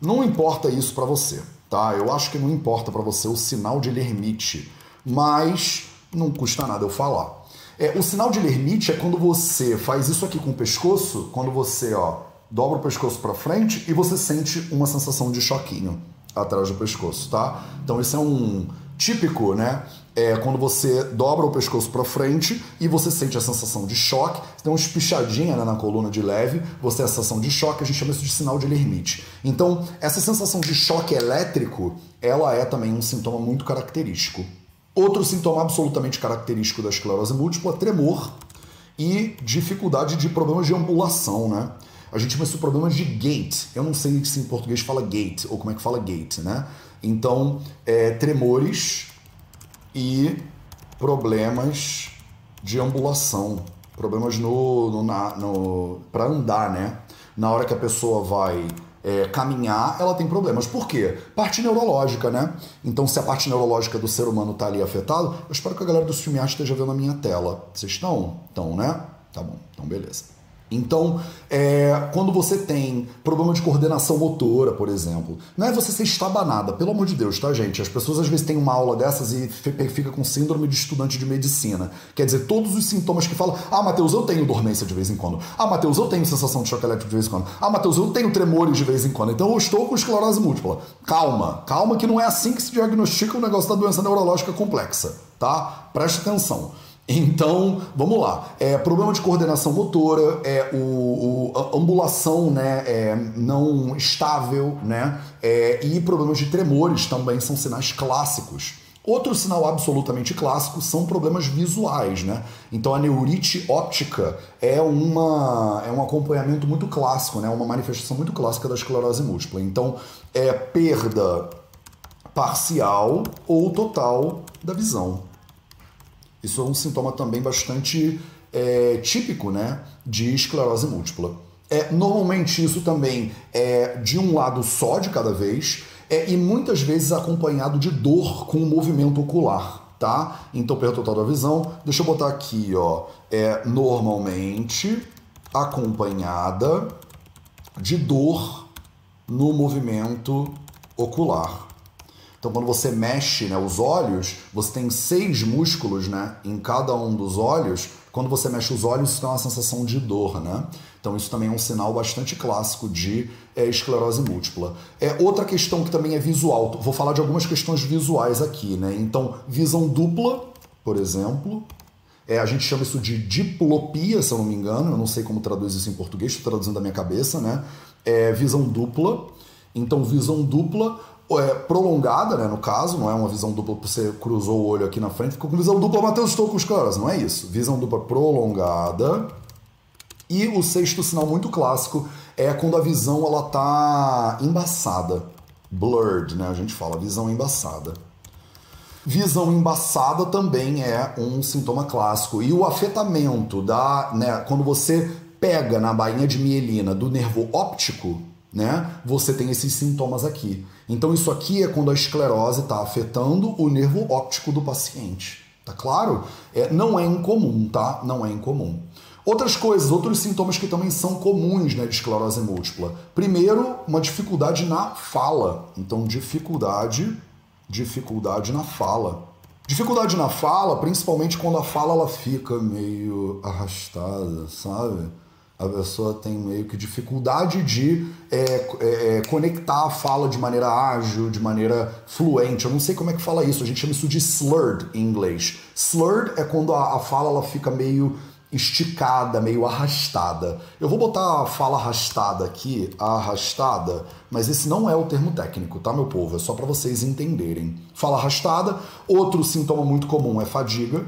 Não importa isso para você, tá? Eu acho que não importa para você o sinal de Lermite, mas não custa nada eu falar. É, o sinal de Lermite é quando você faz isso aqui com o pescoço, quando você, ó, dobra o pescoço para frente e você sente uma sensação de choquinho atrás do pescoço, tá? Então isso é um típico, né? É quando você dobra o pescoço para frente e você sente a sensação de choque, tem uma espichadinha né, na coluna de leve, você tem a sensação de choque, a gente chama isso de sinal de Lermite. Então, essa sensação de choque elétrico, ela é também um sintoma muito característico. Outro sintoma absolutamente característico da esclerose múltipla, tremor e dificuldade de problemas de ambulação, né? A gente chama isso de problemas de gait. Eu não sei se em português fala gait ou como é que fala gait, né? Então, é, tremores e problemas de ambulação, problemas no, no, no para andar, né? Na hora que a pessoa vai é, caminhar, ela tem problemas. Por quê? Parte neurológica, né? Então, se a parte neurológica do ser humano está ali afetada, eu espero que a galera do filme esteja vendo a minha tela. Vocês estão? Estão, né? Tá bom, então beleza. Então, é, quando você tem problema de coordenação motora, por exemplo, não é você ser estabanada, pelo amor de Deus, tá, gente? As pessoas às vezes têm uma aula dessas e fica com síndrome de estudante de medicina. Quer dizer, todos os sintomas que falam, ah, Matheus, eu tenho dormência de vez em quando. Ah, Matheus, eu tenho sensação de choque elétrico de vez em quando. Ah, Matheus, eu tenho tremores de vez em quando. Então eu estou com esclerose múltipla. Calma, calma que não é assim que se diagnostica o negócio da doença neurológica complexa, tá? Preste atenção. Então, vamos lá. É, problema de coordenação motora, é, o, o ambulação né, é, não estável, né, é, e problemas de tremores também são sinais clássicos. Outro sinal absolutamente clássico são problemas visuais, né? Então a neurite óptica é, uma, é um acompanhamento muito clássico, né? Uma manifestação muito clássica da esclerose múltipla. Então é perda parcial ou total da visão. Isso é um sintoma também bastante é, típico né, de esclerose múltipla. É, normalmente isso também é de um lado só de cada vez é, e muitas vezes acompanhado de dor com o movimento ocular, tá? Então, perda total da visão, deixa eu botar aqui, ó, é normalmente acompanhada de dor no movimento ocular. Então, quando você mexe né, os olhos, você tem seis músculos né, em cada um dos olhos. Quando você mexe os olhos, isso tem uma sensação de dor. Né? Então, isso também é um sinal bastante clássico de é, esclerose múltipla. É outra questão que também é visual. Vou falar de algumas questões visuais aqui. Né? Então, visão dupla, por exemplo. É, a gente chama isso de diplopia, se eu não me engano. Eu não sei como traduz isso em português, estou traduzindo da minha cabeça. Né? É, visão dupla. Então, visão dupla é, prolongada, né, no caso, não é uma visão dupla você cruzou o olho aqui na frente, ficou com visão dupla, Matheus, estou com os caras, não é isso. Visão dupla prolongada. E o sexto sinal muito clássico é quando a visão ela tá embaçada. Blurred, né? A gente fala visão embaçada. Visão embaçada também é um sintoma clássico. E o afetamento da, né, quando você pega na bainha de mielina do nervo óptico, né? Você tem esses sintomas aqui. Então isso aqui é quando a esclerose está afetando o nervo óptico do paciente. Tá claro? É, não é incomum, tá? Não é incomum. Outras coisas, outros sintomas que também são comuns né, de esclerose múltipla. Primeiro, uma dificuldade na fala. Então, dificuldade, dificuldade na fala. Dificuldade na fala, principalmente quando a fala ela fica meio arrastada, sabe? A pessoa tem meio que dificuldade de é, é, é, conectar a fala de maneira ágil, de maneira fluente. Eu não sei como é que fala isso, a gente chama isso de slurred em inglês. Slurred é quando a, a fala ela fica meio esticada, meio arrastada. Eu vou botar a fala arrastada aqui, arrastada, mas esse não é o termo técnico, tá, meu povo? É só para vocês entenderem. Fala arrastada. Outro sintoma muito comum é fadiga.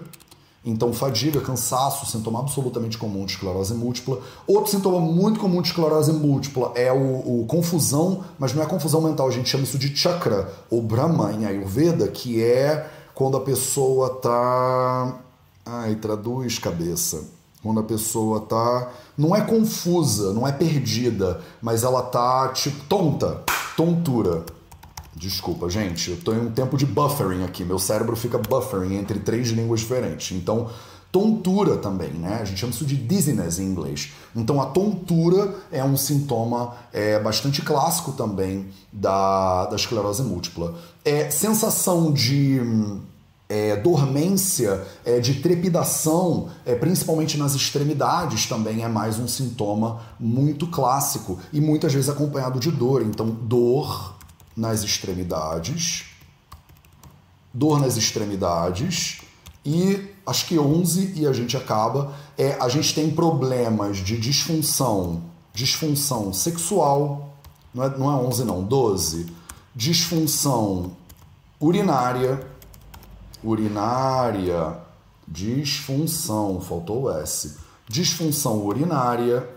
Então, fadiga, cansaço, sintoma absolutamente comum de esclerose múltipla. Outro sintoma muito comum de esclerose múltipla é o, o, confusão, mas não é confusão mental, a gente chama isso de chakra ou Brahma em Ayurveda, que é quando a pessoa tá. Ai, traduz cabeça. Quando a pessoa tá. Não é confusa, não é perdida, mas ela tá tipo tonta, tontura. Desculpa, gente, eu em um tempo de buffering aqui. Meu cérebro fica buffering entre três línguas diferentes. Então, tontura também, né? A gente chama isso de dizziness em inglês. Então a tontura é um sintoma é, bastante clássico também da, da esclerose múltipla. É sensação de é, dormência, é, de trepidação, é, principalmente nas extremidades, também é mais um sintoma muito clássico e muitas vezes acompanhado de dor. Então, dor nas extremidades, dor nas extremidades e acho que 11 e a gente acaba. É, a gente tem problemas de disfunção, disfunção sexual, não é, não é 11 não, 12. Disfunção urinária, urinária, disfunção, faltou o S. Disfunção urinária,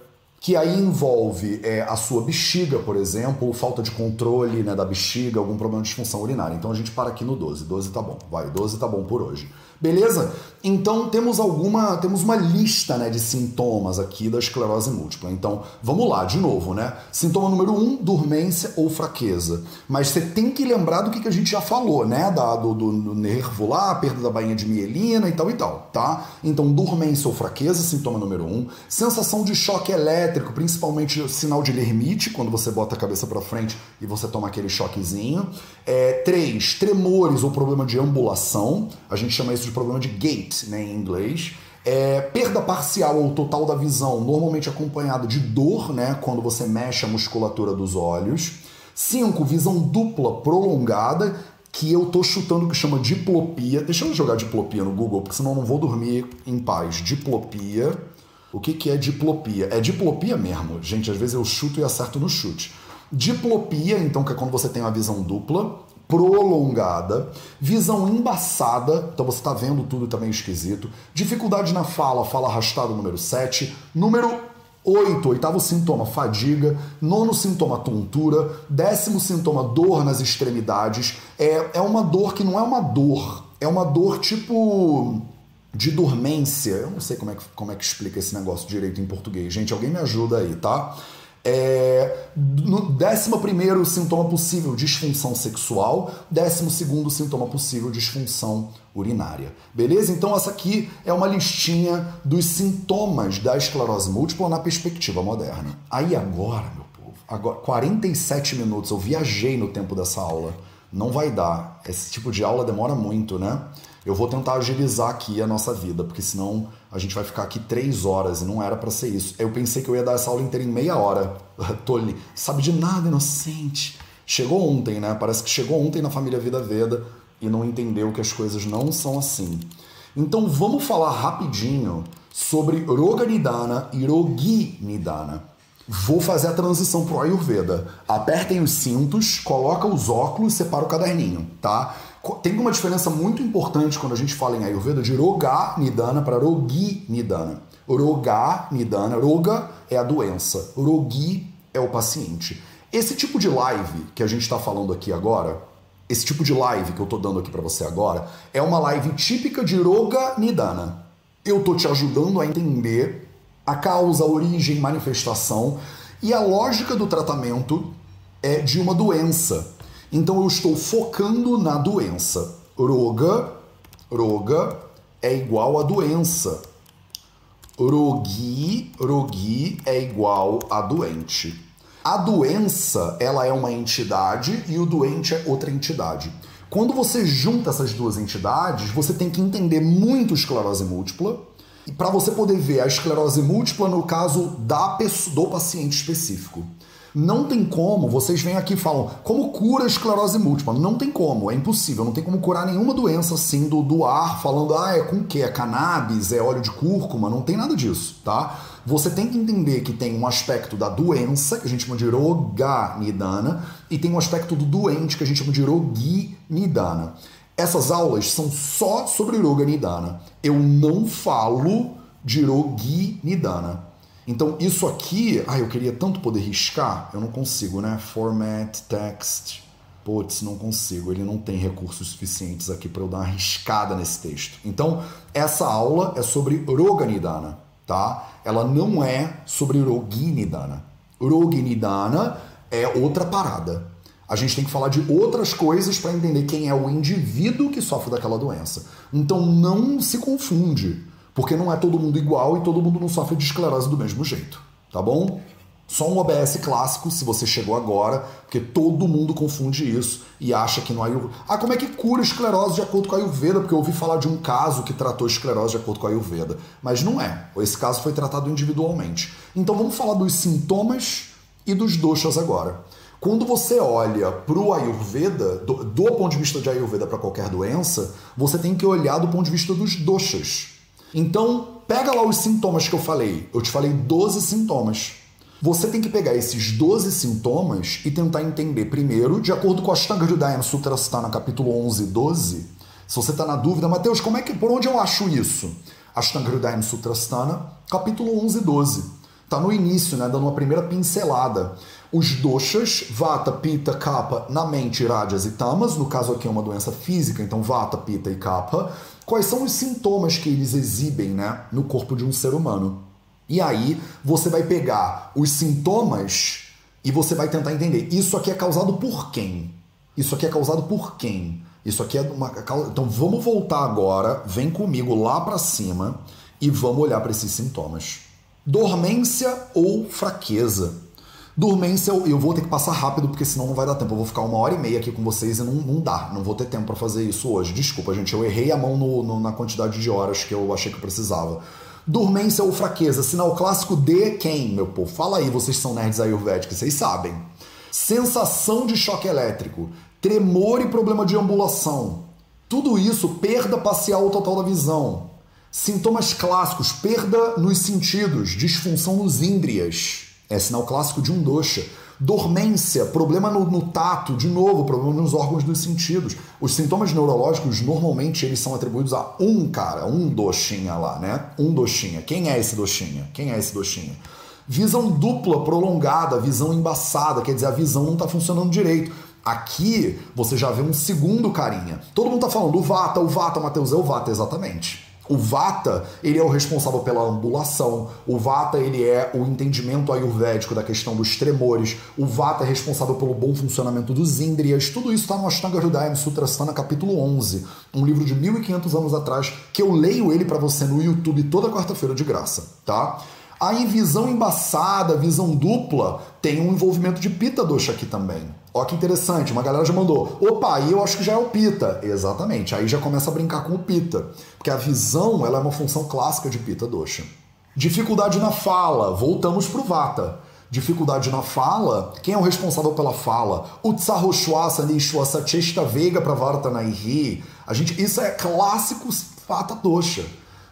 que aí envolve é, a sua bexiga, por exemplo, falta de controle né, da bexiga, algum problema de disfunção urinária. Então a gente para aqui no 12. 12 tá bom, vai, 12 tá bom por hoje. Beleza? Então temos alguma, temos uma lista né, de sintomas aqui da esclerose múltipla. Então vamos lá, de novo, né? Sintoma número um, dormência ou fraqueza. Mas você tem que lembrar do que, que a gente já falou, né? Da, do, do, do nervo lá, perda da bainha de mielina e tal e tal, tá? Então dormência ou fraqueza, sintoma número um. Sensação de choque elétrico, principalmente sinal de lermite, quando você bota a cabeça para frente e você toma aquele choquezinho. É, três, tremores ou problema de ambulação. A gente chama isso de problema de gait né, em inglês. É, perda parcial ou total da visão, normalmente acompanhado de dor, né, quando você mexe a musculatura dos olhos. 5. Visão dupla prolongada, que eu tô chutando que chama diplopia. Deixa eu jogar diplopia no Google, porque senão eu não vou dormir em paz. Diplopia. O que, que é diplopia? É diplopia mesmo. Gente, às vezes eu chuto e acerto no chute. Diplopia, então, que é quando você tem uma visão dupla prolongada, visão embaçada, então você está vendo tudo também esquisito, dificuldade na fala, fala arrastada número 7, número 8, oitavo sintoma, fadiga, nono sintoma, tontura, décimo sintoma, dor nas extremidades, é, é uma dor que não é uma dor, é uma dor tipo de dormência, eu não sei como é que, como é que explica esse negócio direito em português, gente, alguém me ajuda aí, tá? É, no décimo primeiro sintoma possível, disfunção sexual. Décimo segundo sintoma possível, disfunção urinária. Beleza? Então essa aqui é uma listinha dos sintomas da esclerose múltipla na perspectiva moderna. Aí agora, meu povo, agora 47 minutos, eu viajei no tempo dessa aula. Não vai dar. Esse tipo de aula demora muito, né? Eu vou tentar agilizar aqui a nossa vida, porque senão a gente vai ficar aqui três horas e não era para ser isso. Eu pensei que eu ia dar essa aula inteira em meia hora. <laughs> Tole, sabe de nada, inocente. Chegou ontem, né? Parece que chegou ontem na família Vida Veda e não entendeu que as coisas não são assim. Então vamos falar rapidinho sobre Roga Nidana e Rogi Nidana. Vou fazer a transição pro Ayurveda. Apertem os cintos, coloca os óculos, separa o caderninho, tá? Tem uma diferença muito importante quando a gente fala em Ayurveda de Roga Nidana para Rogi Nidana. Roga Nidana, Roga é a doença, Rogi é o paciente. Esse tipo de live que a gente está falando aqui agora, esse tipo de live que eu estou dando aqui para você agora, é uma live típica de Roga Nidana. Eu estou te ajudando a entender a causa, a origem, manifestação e a lógica do tratamento é de uma doença então eu estou focando na doença. Roga, roga é igual a doença. Rogi, rogi é igual a doente. A doença, ela é uma entidade e o doente é outra entidade. Quando você junta essas duas entidades, você tem que entender muito esclerose múltipla para você poder ver a esclerose múltipla no caso da do paciente específico. Não tem como, vocês vêm aqui e falam, como cura a esclerose múltipla? Não tem como, é impossível, não tem como curar nenhuma doença assim do, do ar, falando, ah, é com o quê? É cannabis, é óleo de cúrcuma, não tem nada disso, tá? Você tem que entender que tem um aspecto da doença, que a gente chama de roga-nidana, e tem um aspecto do doente, que a gente chama de rogi-nidana. Essas aulas são só sobre roga-nidana. Eu não falo de rogi-nidana. Então, isso aqui, ah, eu queria tanto poder riscar, eu não consigo, né? Format, text. putz, não consigo, ele não tem recursos suficientes aqui para eu dar uma arriscada nesse texto. Então, essa aula é sobre Roganidana, tá? Ela não é sobre Roginidana. Roginidana é outra parada. A gente tem que falar de outras coisas para entender quem é o indivíduo que sofre daquela doença. Então não se confunde, porque não é todo mundo igual e todo mundo não sofre de esclerose do mesmo jeito, tá bom? Só um OBS clássico, se você chegou agora, porque todo mundo confunde isso e acha que no Ayurveda. Ah, como é que cura esclerose de acordo com a Ayurveda? Porque eu ouvi falar de um caso que tratou esclerose de acordo com a Ayurveda. Mas não é. Esse caso foi tratado individualmente. Então vamos falar dos sintomas e dos doshas agora. Quando você olha para o Ayurveda, do, do, ponto de vista de Ayurveda para qualquer doença, você tem que olhar do ponto de vista dos doshas. Então, pega lá os sintomas que eu falei. Eu te falei 12 sintomas. Você tem que pegar esses 12 sintomas e tentar entender primeiro, de acordo com a Ashtanga Hridayana Sutrasthana, capítulo 11 e 12. Se você está na dúvida, Mateus, como é que, por onde eu acho isso? Ashtanga Hridayana Sutrasthana, capítulo 11 e 12. Está no início, né, dando uma primeira pincelada. Os doshas, vata, pita, kapha, na mente, rajas e tamas, no caso aqui é uma doença física, então vata, pita e kapha. Quais são os sintomas que eles exibem né, no corpo de um ser humano? E aí você vai pegar os sintomas e você vai tentar entender. Isso aqui é causado por quem? Isso aqui é causado por quem? Isso aqui é uma então vamos voltar agora, vem comigo lá para cima e vamos olhar para esses sintomas. Dormência ou fraqueza. Dormência eu vou ter que passar rápido porque senão não vai dar tempo. Eu vou ficar uma hora e meia aqui com vocês e não, não dá. Não vou ter tempo para fazer isso hoje. Desculpa, gente. Eu errei a mão no, no, na quantidade de horas que eu achei que eu precisava. Dormência ou fraqueza, sinal clássico de quem, meu povo? Fala aí, vocês são nerds ayurvédicos, vocês sabem. Sensação de choque elétrico, tremor e problema de ambulação. Tudo isso, perda parcial ou total da visão. Sintomas clássicos, perda nos sentidos, disfunção nos índrias. É sinal clássico de um dosha Dormência, problema no, no, tato, de novo, problema nos órgãos dos sentidos. Os sintomas neurológicos, normalmente, eles são atribuídos a um cara, um dochinha lá, né? Um dochinha. Quem é esse dochinha? Quem é esse dochinha? Visão dupla, prolongada, visão embaçada, quer dizer, a visão não está funcionando direito. Aqui você já vê um segundo carinha. Todo mundo tá falando o Vata, o Vata, Matheus, é o Vata, exatamente. O Vata, ele é o responsável pela ambulação. O Vata, ele é o entendimento ayurvédico da questão dos tremores. O Vata é responsável pelo bom funcionamento dos índrias. Tudo isso está no Ashtanga Hridayam Sutrasthana, capítulo 11. Um livro de 1500 anos atrás, que eu leio ele para você no YouTube toda quarta-feira de graça, tá? Aí visão embaçada, visão dupla, tem um envolvimento de Pita Dosha aqui também. Ó que interessante, uma galera já mandou, opa, aí eu acho que já é o Pita. Exatamente, aí já começa a brincar com o Pita. Porque a visão ela é uma função clássica de Pita Dosha. Dificuldade na fala, voltamos pro Vata. Dificuldade na fala, quem é o responsável pela fala? Utsahoshwasa Nishwasa Chesta Vega Pravartanaihi. A gente, isso é clássico Vata Dosha.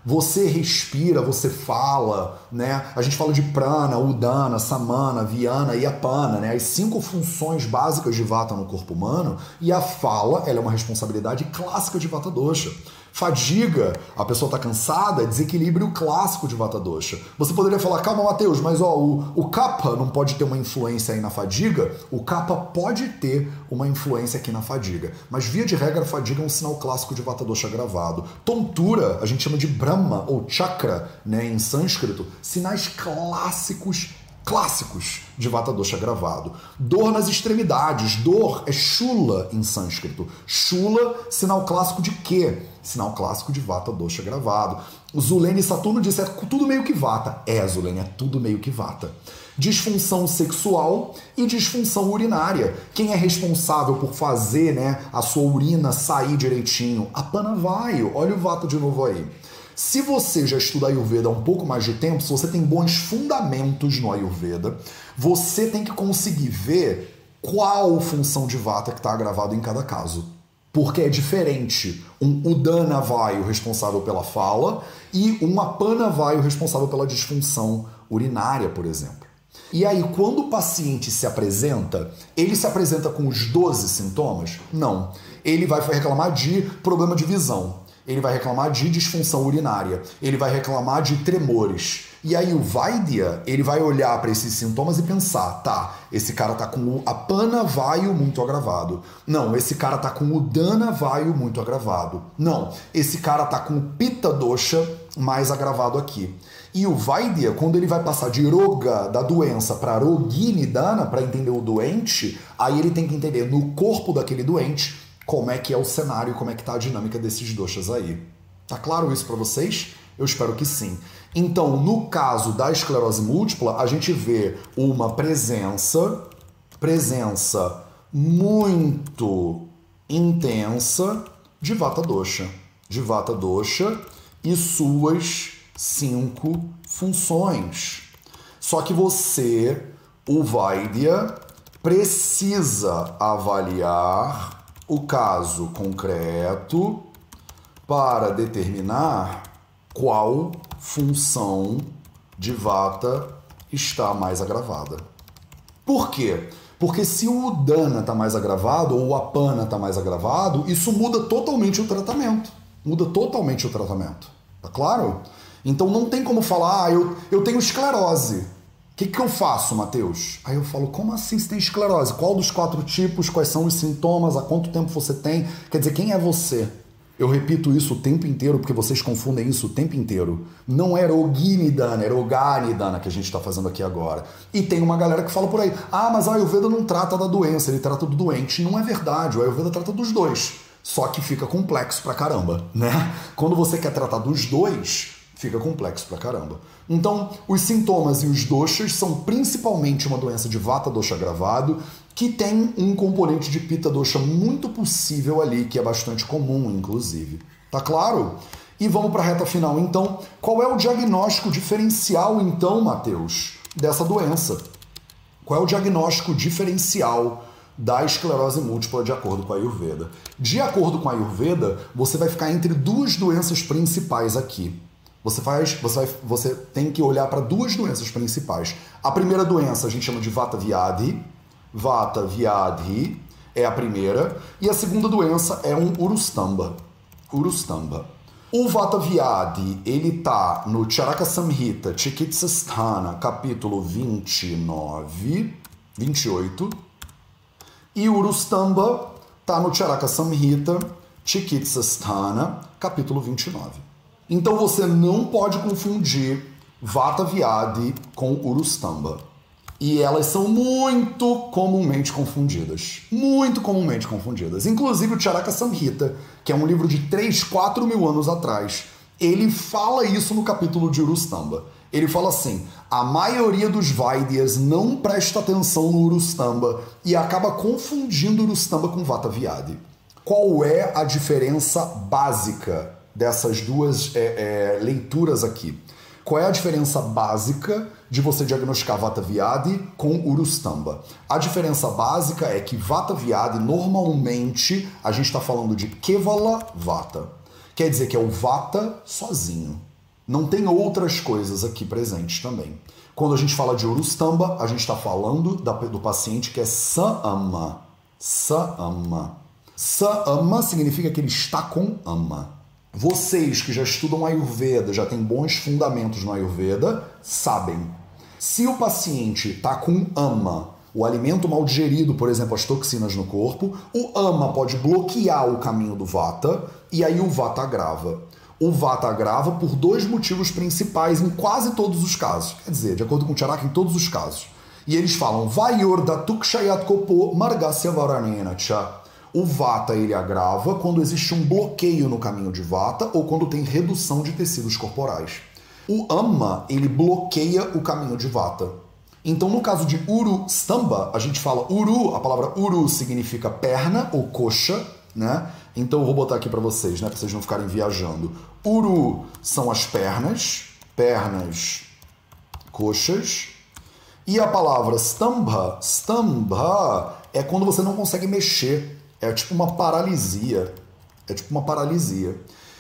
Você respira, você fala, né? A gente fala de prana, udana, samana, viana e apana, né? As cinco funções básicas de vata no corpo humano e a fala, ela é uma responsabilidade clássica de vata dosha. Fadiga, a pessoa está cansada, é desequilíbrio clássico de Vata Dosha. Você poderia falar, calma, Mateus, mas ó, o, o kapha não pode ter uma influência aí na fadiga? O kapha pode ter uma influência aqui na fadiga. Mas via de regra, a fadiga é um sinal clássico de Vata Dosha gravado. Tontura, a gente chama de Brahma ou Chakra, né, em sânscrito, sinais clássicos clássicos de Vata Dosha gravado. Dor nas extremidades. Dor é chula em sânscrito. Chula, sinal clássico de quê? Sinal clássico de Vata Dosha gravado. Zulene Saturno disse é tudo meio que Vata. É, Zulene, é tudo meio que Vata. Disfunção sexual e disfunção urinária. Quem é responsável por fazer né, a sua urina sair direitinho? A Panavaio. Olha o Vata de novo aí. Se você já estuda Ayurveda há um pouco mais de tempo, se você tem bons fundamentos no Ayurveda, você tem que conseguir ver qual função de vata que está gravado em cada caso. Porque é diferente um Udana Vaio responsável pela fala e um Apana Vaio responsável pela disfunção urinária, por exemplo. E aí, quando o paciente se apresenta, ele se apresenta com os 12 sintomas? Não. Ele vai reclamar de problema de visão ele vai reclamar de disfunção urinária, ele vai reclamar de tremores, E aí o Vaidya, ele vai olhar para esses sintomas e pensar, tá, esse cara tá com o apana vaio muito agravado. Não, esse cara tá com o dana vaio muito agravado. Não, esse cara tá com o pitta dosha mais agravado aqui. E o Vaidya, quando ele vai passar de roga, da doença, para rogini dana, para entender o doente, aí ele tem que entender no corpo daquele doente como é que é o cenário, como é que tá a dinâmica desses doshas aí. Tá claro isso para vocês? Eu espero que sim. Então, no caso da esclerose múltipla, a gente vê uma presença, presença muito intensa de Vata Dosha, de Vata Dosha e suas cinco funções. Só que você, o Vaidya, precisa avaliar o caso concreto para determinar qual função de vata está mais agravada. Por quê? Porque se o dana está mais agravado ou o apana está mais agravado, isso muda totalmente o tratamento. Muda totalmente o tratamento. Tá claro? Então não tem como falar, ah, eu, eu tenho esclerose. O que, que eu faço, Matheus? Aí eu falo, como assim você tem esclerose? Qual dos quatro tipos? Quais são os sintomas? Há quanto tempo você tem? Quer dizer, quem é você? Eu repito isso o tempo inteiro porque vocês confundem isso o tempo inteiro. Não era Oginidana, era Oganidana que a gente está fazendo aqui agora. E tem uma galera que fala por aí: ah, mas a Ayurveda não trata da doença, ele trata do doente. Não é verdade, o Ayurveda trata dos dois. Só que fica complexo pra caramba, né? Quando você quer tratar dos dois, fica complexo pra caramba. Então, os sintomas e os doshas são principalmente uma doença de vata dosha agravado que tem um componente de pita dosha muito possível ali, que é bastante comum, inclusive. Tá claro? E vamos para a reta final, então. Qual é o diagnóstico diferencial, então, Matheus, dessa doença? Qual é o diagnóstico diferencial da esclerose múltipla de acordo com a Ayurveda? De acordo com a Ayurveda, você vai ficar entre duas doenças principais aqui. Você faz, você, vai, você tem que olhar para duas doenças principais. A primeira doença a gente chama de Vata Vyadhi, Vata Vyadhi é a primeira, e a segunda doença é um Urustamba. Urustamba. O Vata Vyadhi, ele tá no Charaka Samhita Chikitsasthana, capítulo 29, 28, e o Urustamba tá no Charaka Samhita Chikitsasthana, capítulo 29. Então você não pode confundir Vata Vyadhi com Urustamba. E elas são muito comumente confundidas. Muito comumente confundidas. Inclusive o Charaka Samhita, que é um livro de 3, 4 mil anos atrás, ele fala isso no capítulo de Urustamba. Ele fala assim: a maioria dos Vaidyas não presta atenção no Urustamba e acaba confundindo Urustamba com Vata Vyadi. Qual é a diferença básica dessas duas é, é, leituras aqui? Qual é a diferença básica de você diagnosticar Vata Vyadi com Urustamba? A diferença básica é que Vata Vyadi, normalmente, a gente está falando de Kevala Vata. Quer dizer que é o Vata sozinho. Não tem outras coisas aqui presentes também. Quando a gente fala de Urustamba, a gente está falando do paciente que é Saama. Saama. Saama significa que ele está com ama. Vocês que já estudam Ayurveda, já têm bons fundamentos no Ayurveda, sabem. Se o paciente está com ama, o alimento mal digerido, por exemplo, as toxinas no corpo, o ama pode bloquear o caminho do vata e aí o vata agrava. O vata agrava por dois motivos principais em quase todos os casos. Quer dizer, de acordo com o Charaka, em todos os casos. E eles falam, Vayor da tukshayat kopo margasya varanena. O vata ele agrava quando existe um bloqueio no caminho de vata ou quando tem redução de tecidos corporais. O ama ele bloqueia o caminho de vata. Então, no caso de uru stamba, a gente fala uru, a palavra uru significa perna ou coxa, né? Então eu vou botar aqui para vocês, né, para vocês não ficarem viajando. Uru são as pernas, pernas, coxas. E a palavra stamba, stamba é quando você não consegue mexer é tipo uma paralisia. É tipo uma paralisia.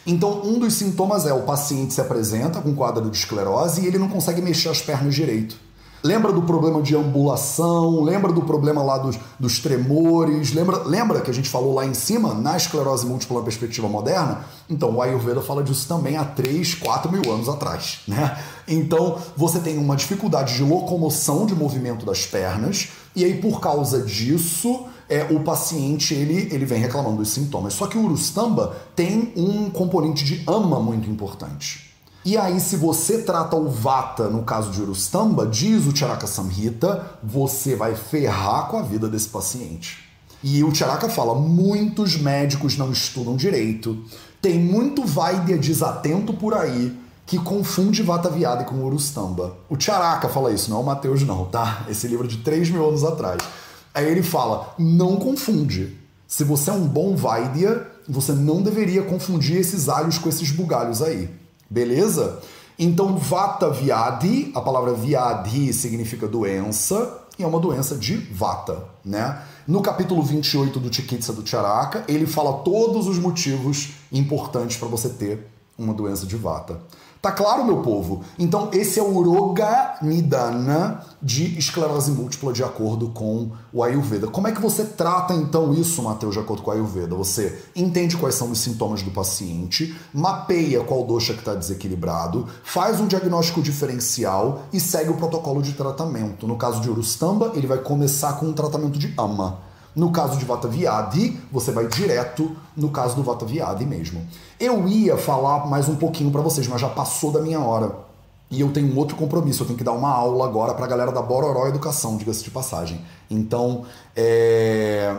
Então, um dos sintomas é o paciente se apresenta com quadro de esclerose e ele não consegue mexer as pernas direito. Lembra do problema de ambulação? Lembra do problema lá dos, dos tremores? Lembra, lembra que a gente falou lá em cima, na esclerose múltipla na perspectiva moderna? Então, o Ayurveda fala disso também há 3, 4 mil anos atrás, né? Então, você tem uma dificuldade de locomoção, de movimento das pernas, e aí, por causa disso, é, o paciente ele, ele vem reclamando dos sintomas. Só que o Urustamba tem um componente de ama muito importante. E aí, se você trata o Vata, no caso de Urustamba, diz o Charaka Samhita, você vai ferrar com a vida desse paciente. E o Charaka fala: muitos médicos não estudam direito, tem muito Vaidya desatento por aí que confunde Vata Viada com Urustamba. O Charaka fala isso, não é o Mateus, não, tá? Esse livro de 3 mil anos atrás. Aí ele fala: não confunde. Se você é um bom Vaidya, você não deveria confundir esses alhos com esses bugalhos aí. Beleza? Então, Vata Vyadhi, a palavra Vyadhi significa doença, e é uma doença de Vata, né? No capítulo 28 do Chikitsa do Charaka, ele fala todos os motivos importantes para você ter uma doença de Vata. Tá claro, meu povo? Então, esse é o Roga Nidana de esclerose múltipla de acordo com o Ayurveda. Como é que você trata então isso, Matheus, de acordo com o Ayurveda? Você entende quais são os sintomas do paciente, mapeia qual dosha que está desequilibrado, faz um diagnóstico diferencial e segue o protocolo de tratamento. No caso de Urustamba, ele vai começar com um tratamento de ama. No caso de Vata Vyadhi, você vai direto no caso do Vata Vyadhi mesmo. Eu ia falar mais um pouquinho para vocês, mas já passou da minha hora. E eu tenho um outro compromisso, eu tenho que dar uma aula agora para a galera da Bororó Educação, diga-se de passagem. Então, é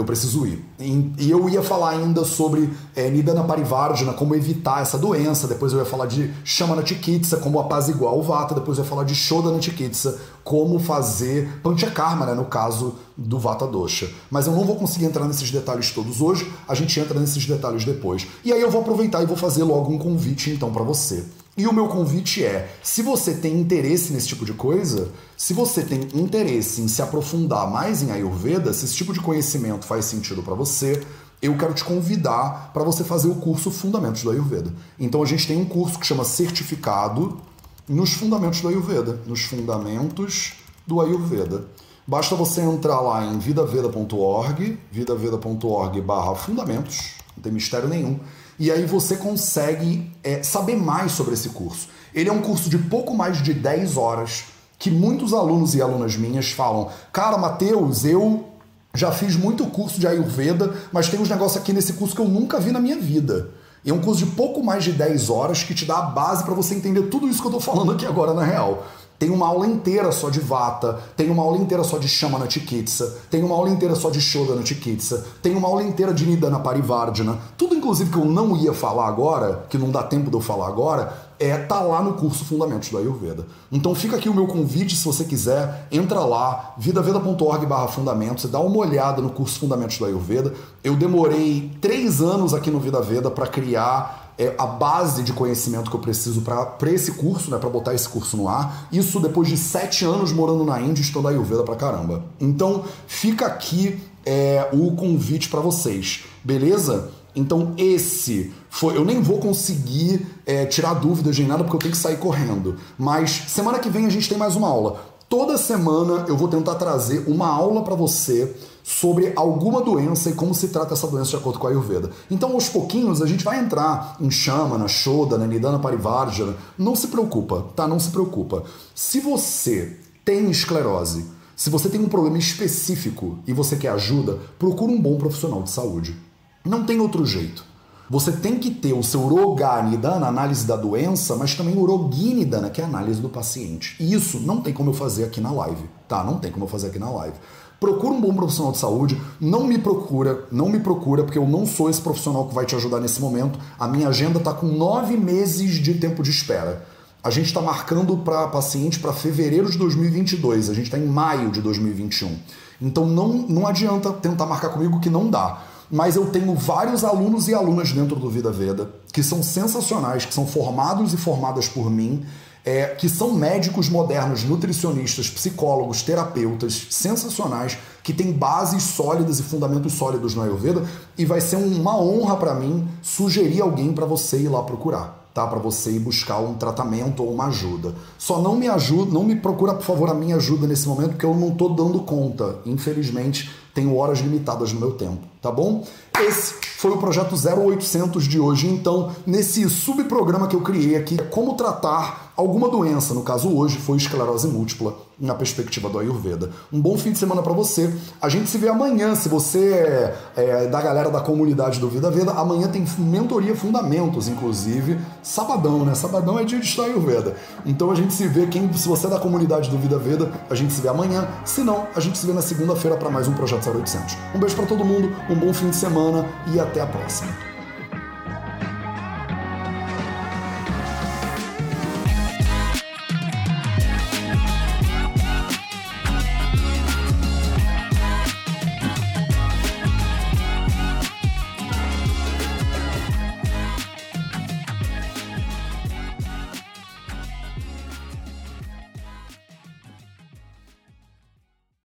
eu preciso ir. E eu ia falar ainda sobre é, Nidana Parivardhana, como evitar essa doença, depois eu ia falar de Shamana Chikitsa, como apaziguar o Vata, depois eu ia falar de Shodana Chikitsa, como fazer Panchakarma, né, no caso do Vata Dosha. Mas eu não vou conseguir entrar nesses detalhes todos hoje, a gente entra nesses detalhes depois. E aí eu vou aproveitar e vou fazer logo um convite então para você. E o meu convite é: se você tem interesse nesse tipo de coisa, se você tem interesse em se aprofundar mais em Ayurveda, se esse tipo de conhecimento faz sentido para você, eu quero te convidar para você fazer o curso Fundamentos do Ayurveda. Então a gente tem um curso que chama Certificado nos Fundamentos do Ayurveda, nos Fundamentos do Ayurveda. Basta você entrar lá em vidaveda.org, vidaveda.org/fundamentos, não tem mistério nenhum e aí você consegue é, saber mais sobre esse curso. Ele é um curso de pouco mais de 10 horas que muitos alunos e alunas minhas falam: Cara, Matheus, eu já fiz muito curso de Ayurveda, mas tem uns negócios aqui nesse curso que eu nunca vi na minha vida. E é um curso de pouco mais de 10 horas que te dá a base para você entender tudo isso que eu tô falando aqui agora na real. Tem uma aula inteira só de Vata, tem uma aula inteira só de Shamana Chikitsa, tem uma aula inteira só de Shodana Chikitsa, tem uma aula inteira de Nidana Parivardhana. Tudo, inclusive, que eu não ia falar agora, que não dá tempo de eu falar agora, é tá lá no curso Fundamentos do Ayurveda. Então fica aqui o meu convite, se você quiser, entra lá, vidaveda.org barra fundamentos, dá uma olhada no curso Fundamentos do Ayurveda. Eu demorei três anos aqui no Vida Veda para criar é a base de conhecimento que eu preciso para esse curso, né, para botar esse curso no ar. Isso depois de sete anos morando na Índia, estudando Ayurveda pra caramba. Então fica aqui é, o convite para vocês, beleza? Então esse foi. Eu nem vou conseguir é, tirar dúvidas de nada porque eu tenho que sair correndo. Mas semana que vem a gente tem mais uma aula. Toda semana eu vou tentar trazer uma aula para você sobre alguma doença e como se trata essa doença de acordo com a Ayurveda. Então, aos pouquinhos, a gente vai entrar em Shamana, Shodana, Nidana Parivardhana. Não se preocupa, tá? Não se preocupa. Se você tem esclerose, se você tem um problema específico e você quer ajuda, procura um bom profissional de saúde. Não tem outro jeito. Você tem que ter o seu Roganidana, análise da doença, mas também o Roginidana, que é a análise do paciente. E isso não tem como eu fazer aqui na live, tá? Não tem como eu fazer aqui na live. Procura um bom profissional de saúde, não me procura, não me procura, porque eu não sou esse profissional que vai te ajudar nesse momento. A minha agenda está com nove meses de tempo de espera. A gente está marcando para paciente para fevereiro de 2022, a gente está em maio de 2021. Então não, não adianta tentar marcar comigo que não dá mas eu tenho vários alunos e alunas dentro do Vida Veda que são sensacionais, que são formados e formadas por mim, é, que são médicos modernos, nutricionistas, psicólogos, terapeutas sensacionais, que têm bases sólidas e fundamentos sólidos no Ayurveda, e vai ser uma honra para mim sugerir alguém para você ir lá procurar tá? Para você ir buscar um tratamento ou uma ajuda. Só não me ajuda, não me procura, por favor, a minha ajuda nesse momento, porque eu não tô dando conta. Infelizmente, tenho horas limitadas no meu tempo, tá bom? Esse foi o projeto 0800 de hoje. Então, nesse subprograma que eu criei aqui, é como tratar alguma doença, no caso hoje foi esclerose múltipla, na perspectiva do Ayurveda. Um bom fim de semana para você. A gente se vê amanhã, se você é, é, da galera da comunidade do Vida Veda, amanhã tem mentoria Fundamentos, inclusive, sabadão, né? Sabadão é dia de estudar Ayurveda. Então a gente se vê, quem, se você é da comunidade do Vida Veda, a gente se vê amanhã. Se não, a gente se vê na segunda-feira para mais um Projeto 0800. Um beijo para todo mundo, um bom fim de semana e até a próxima.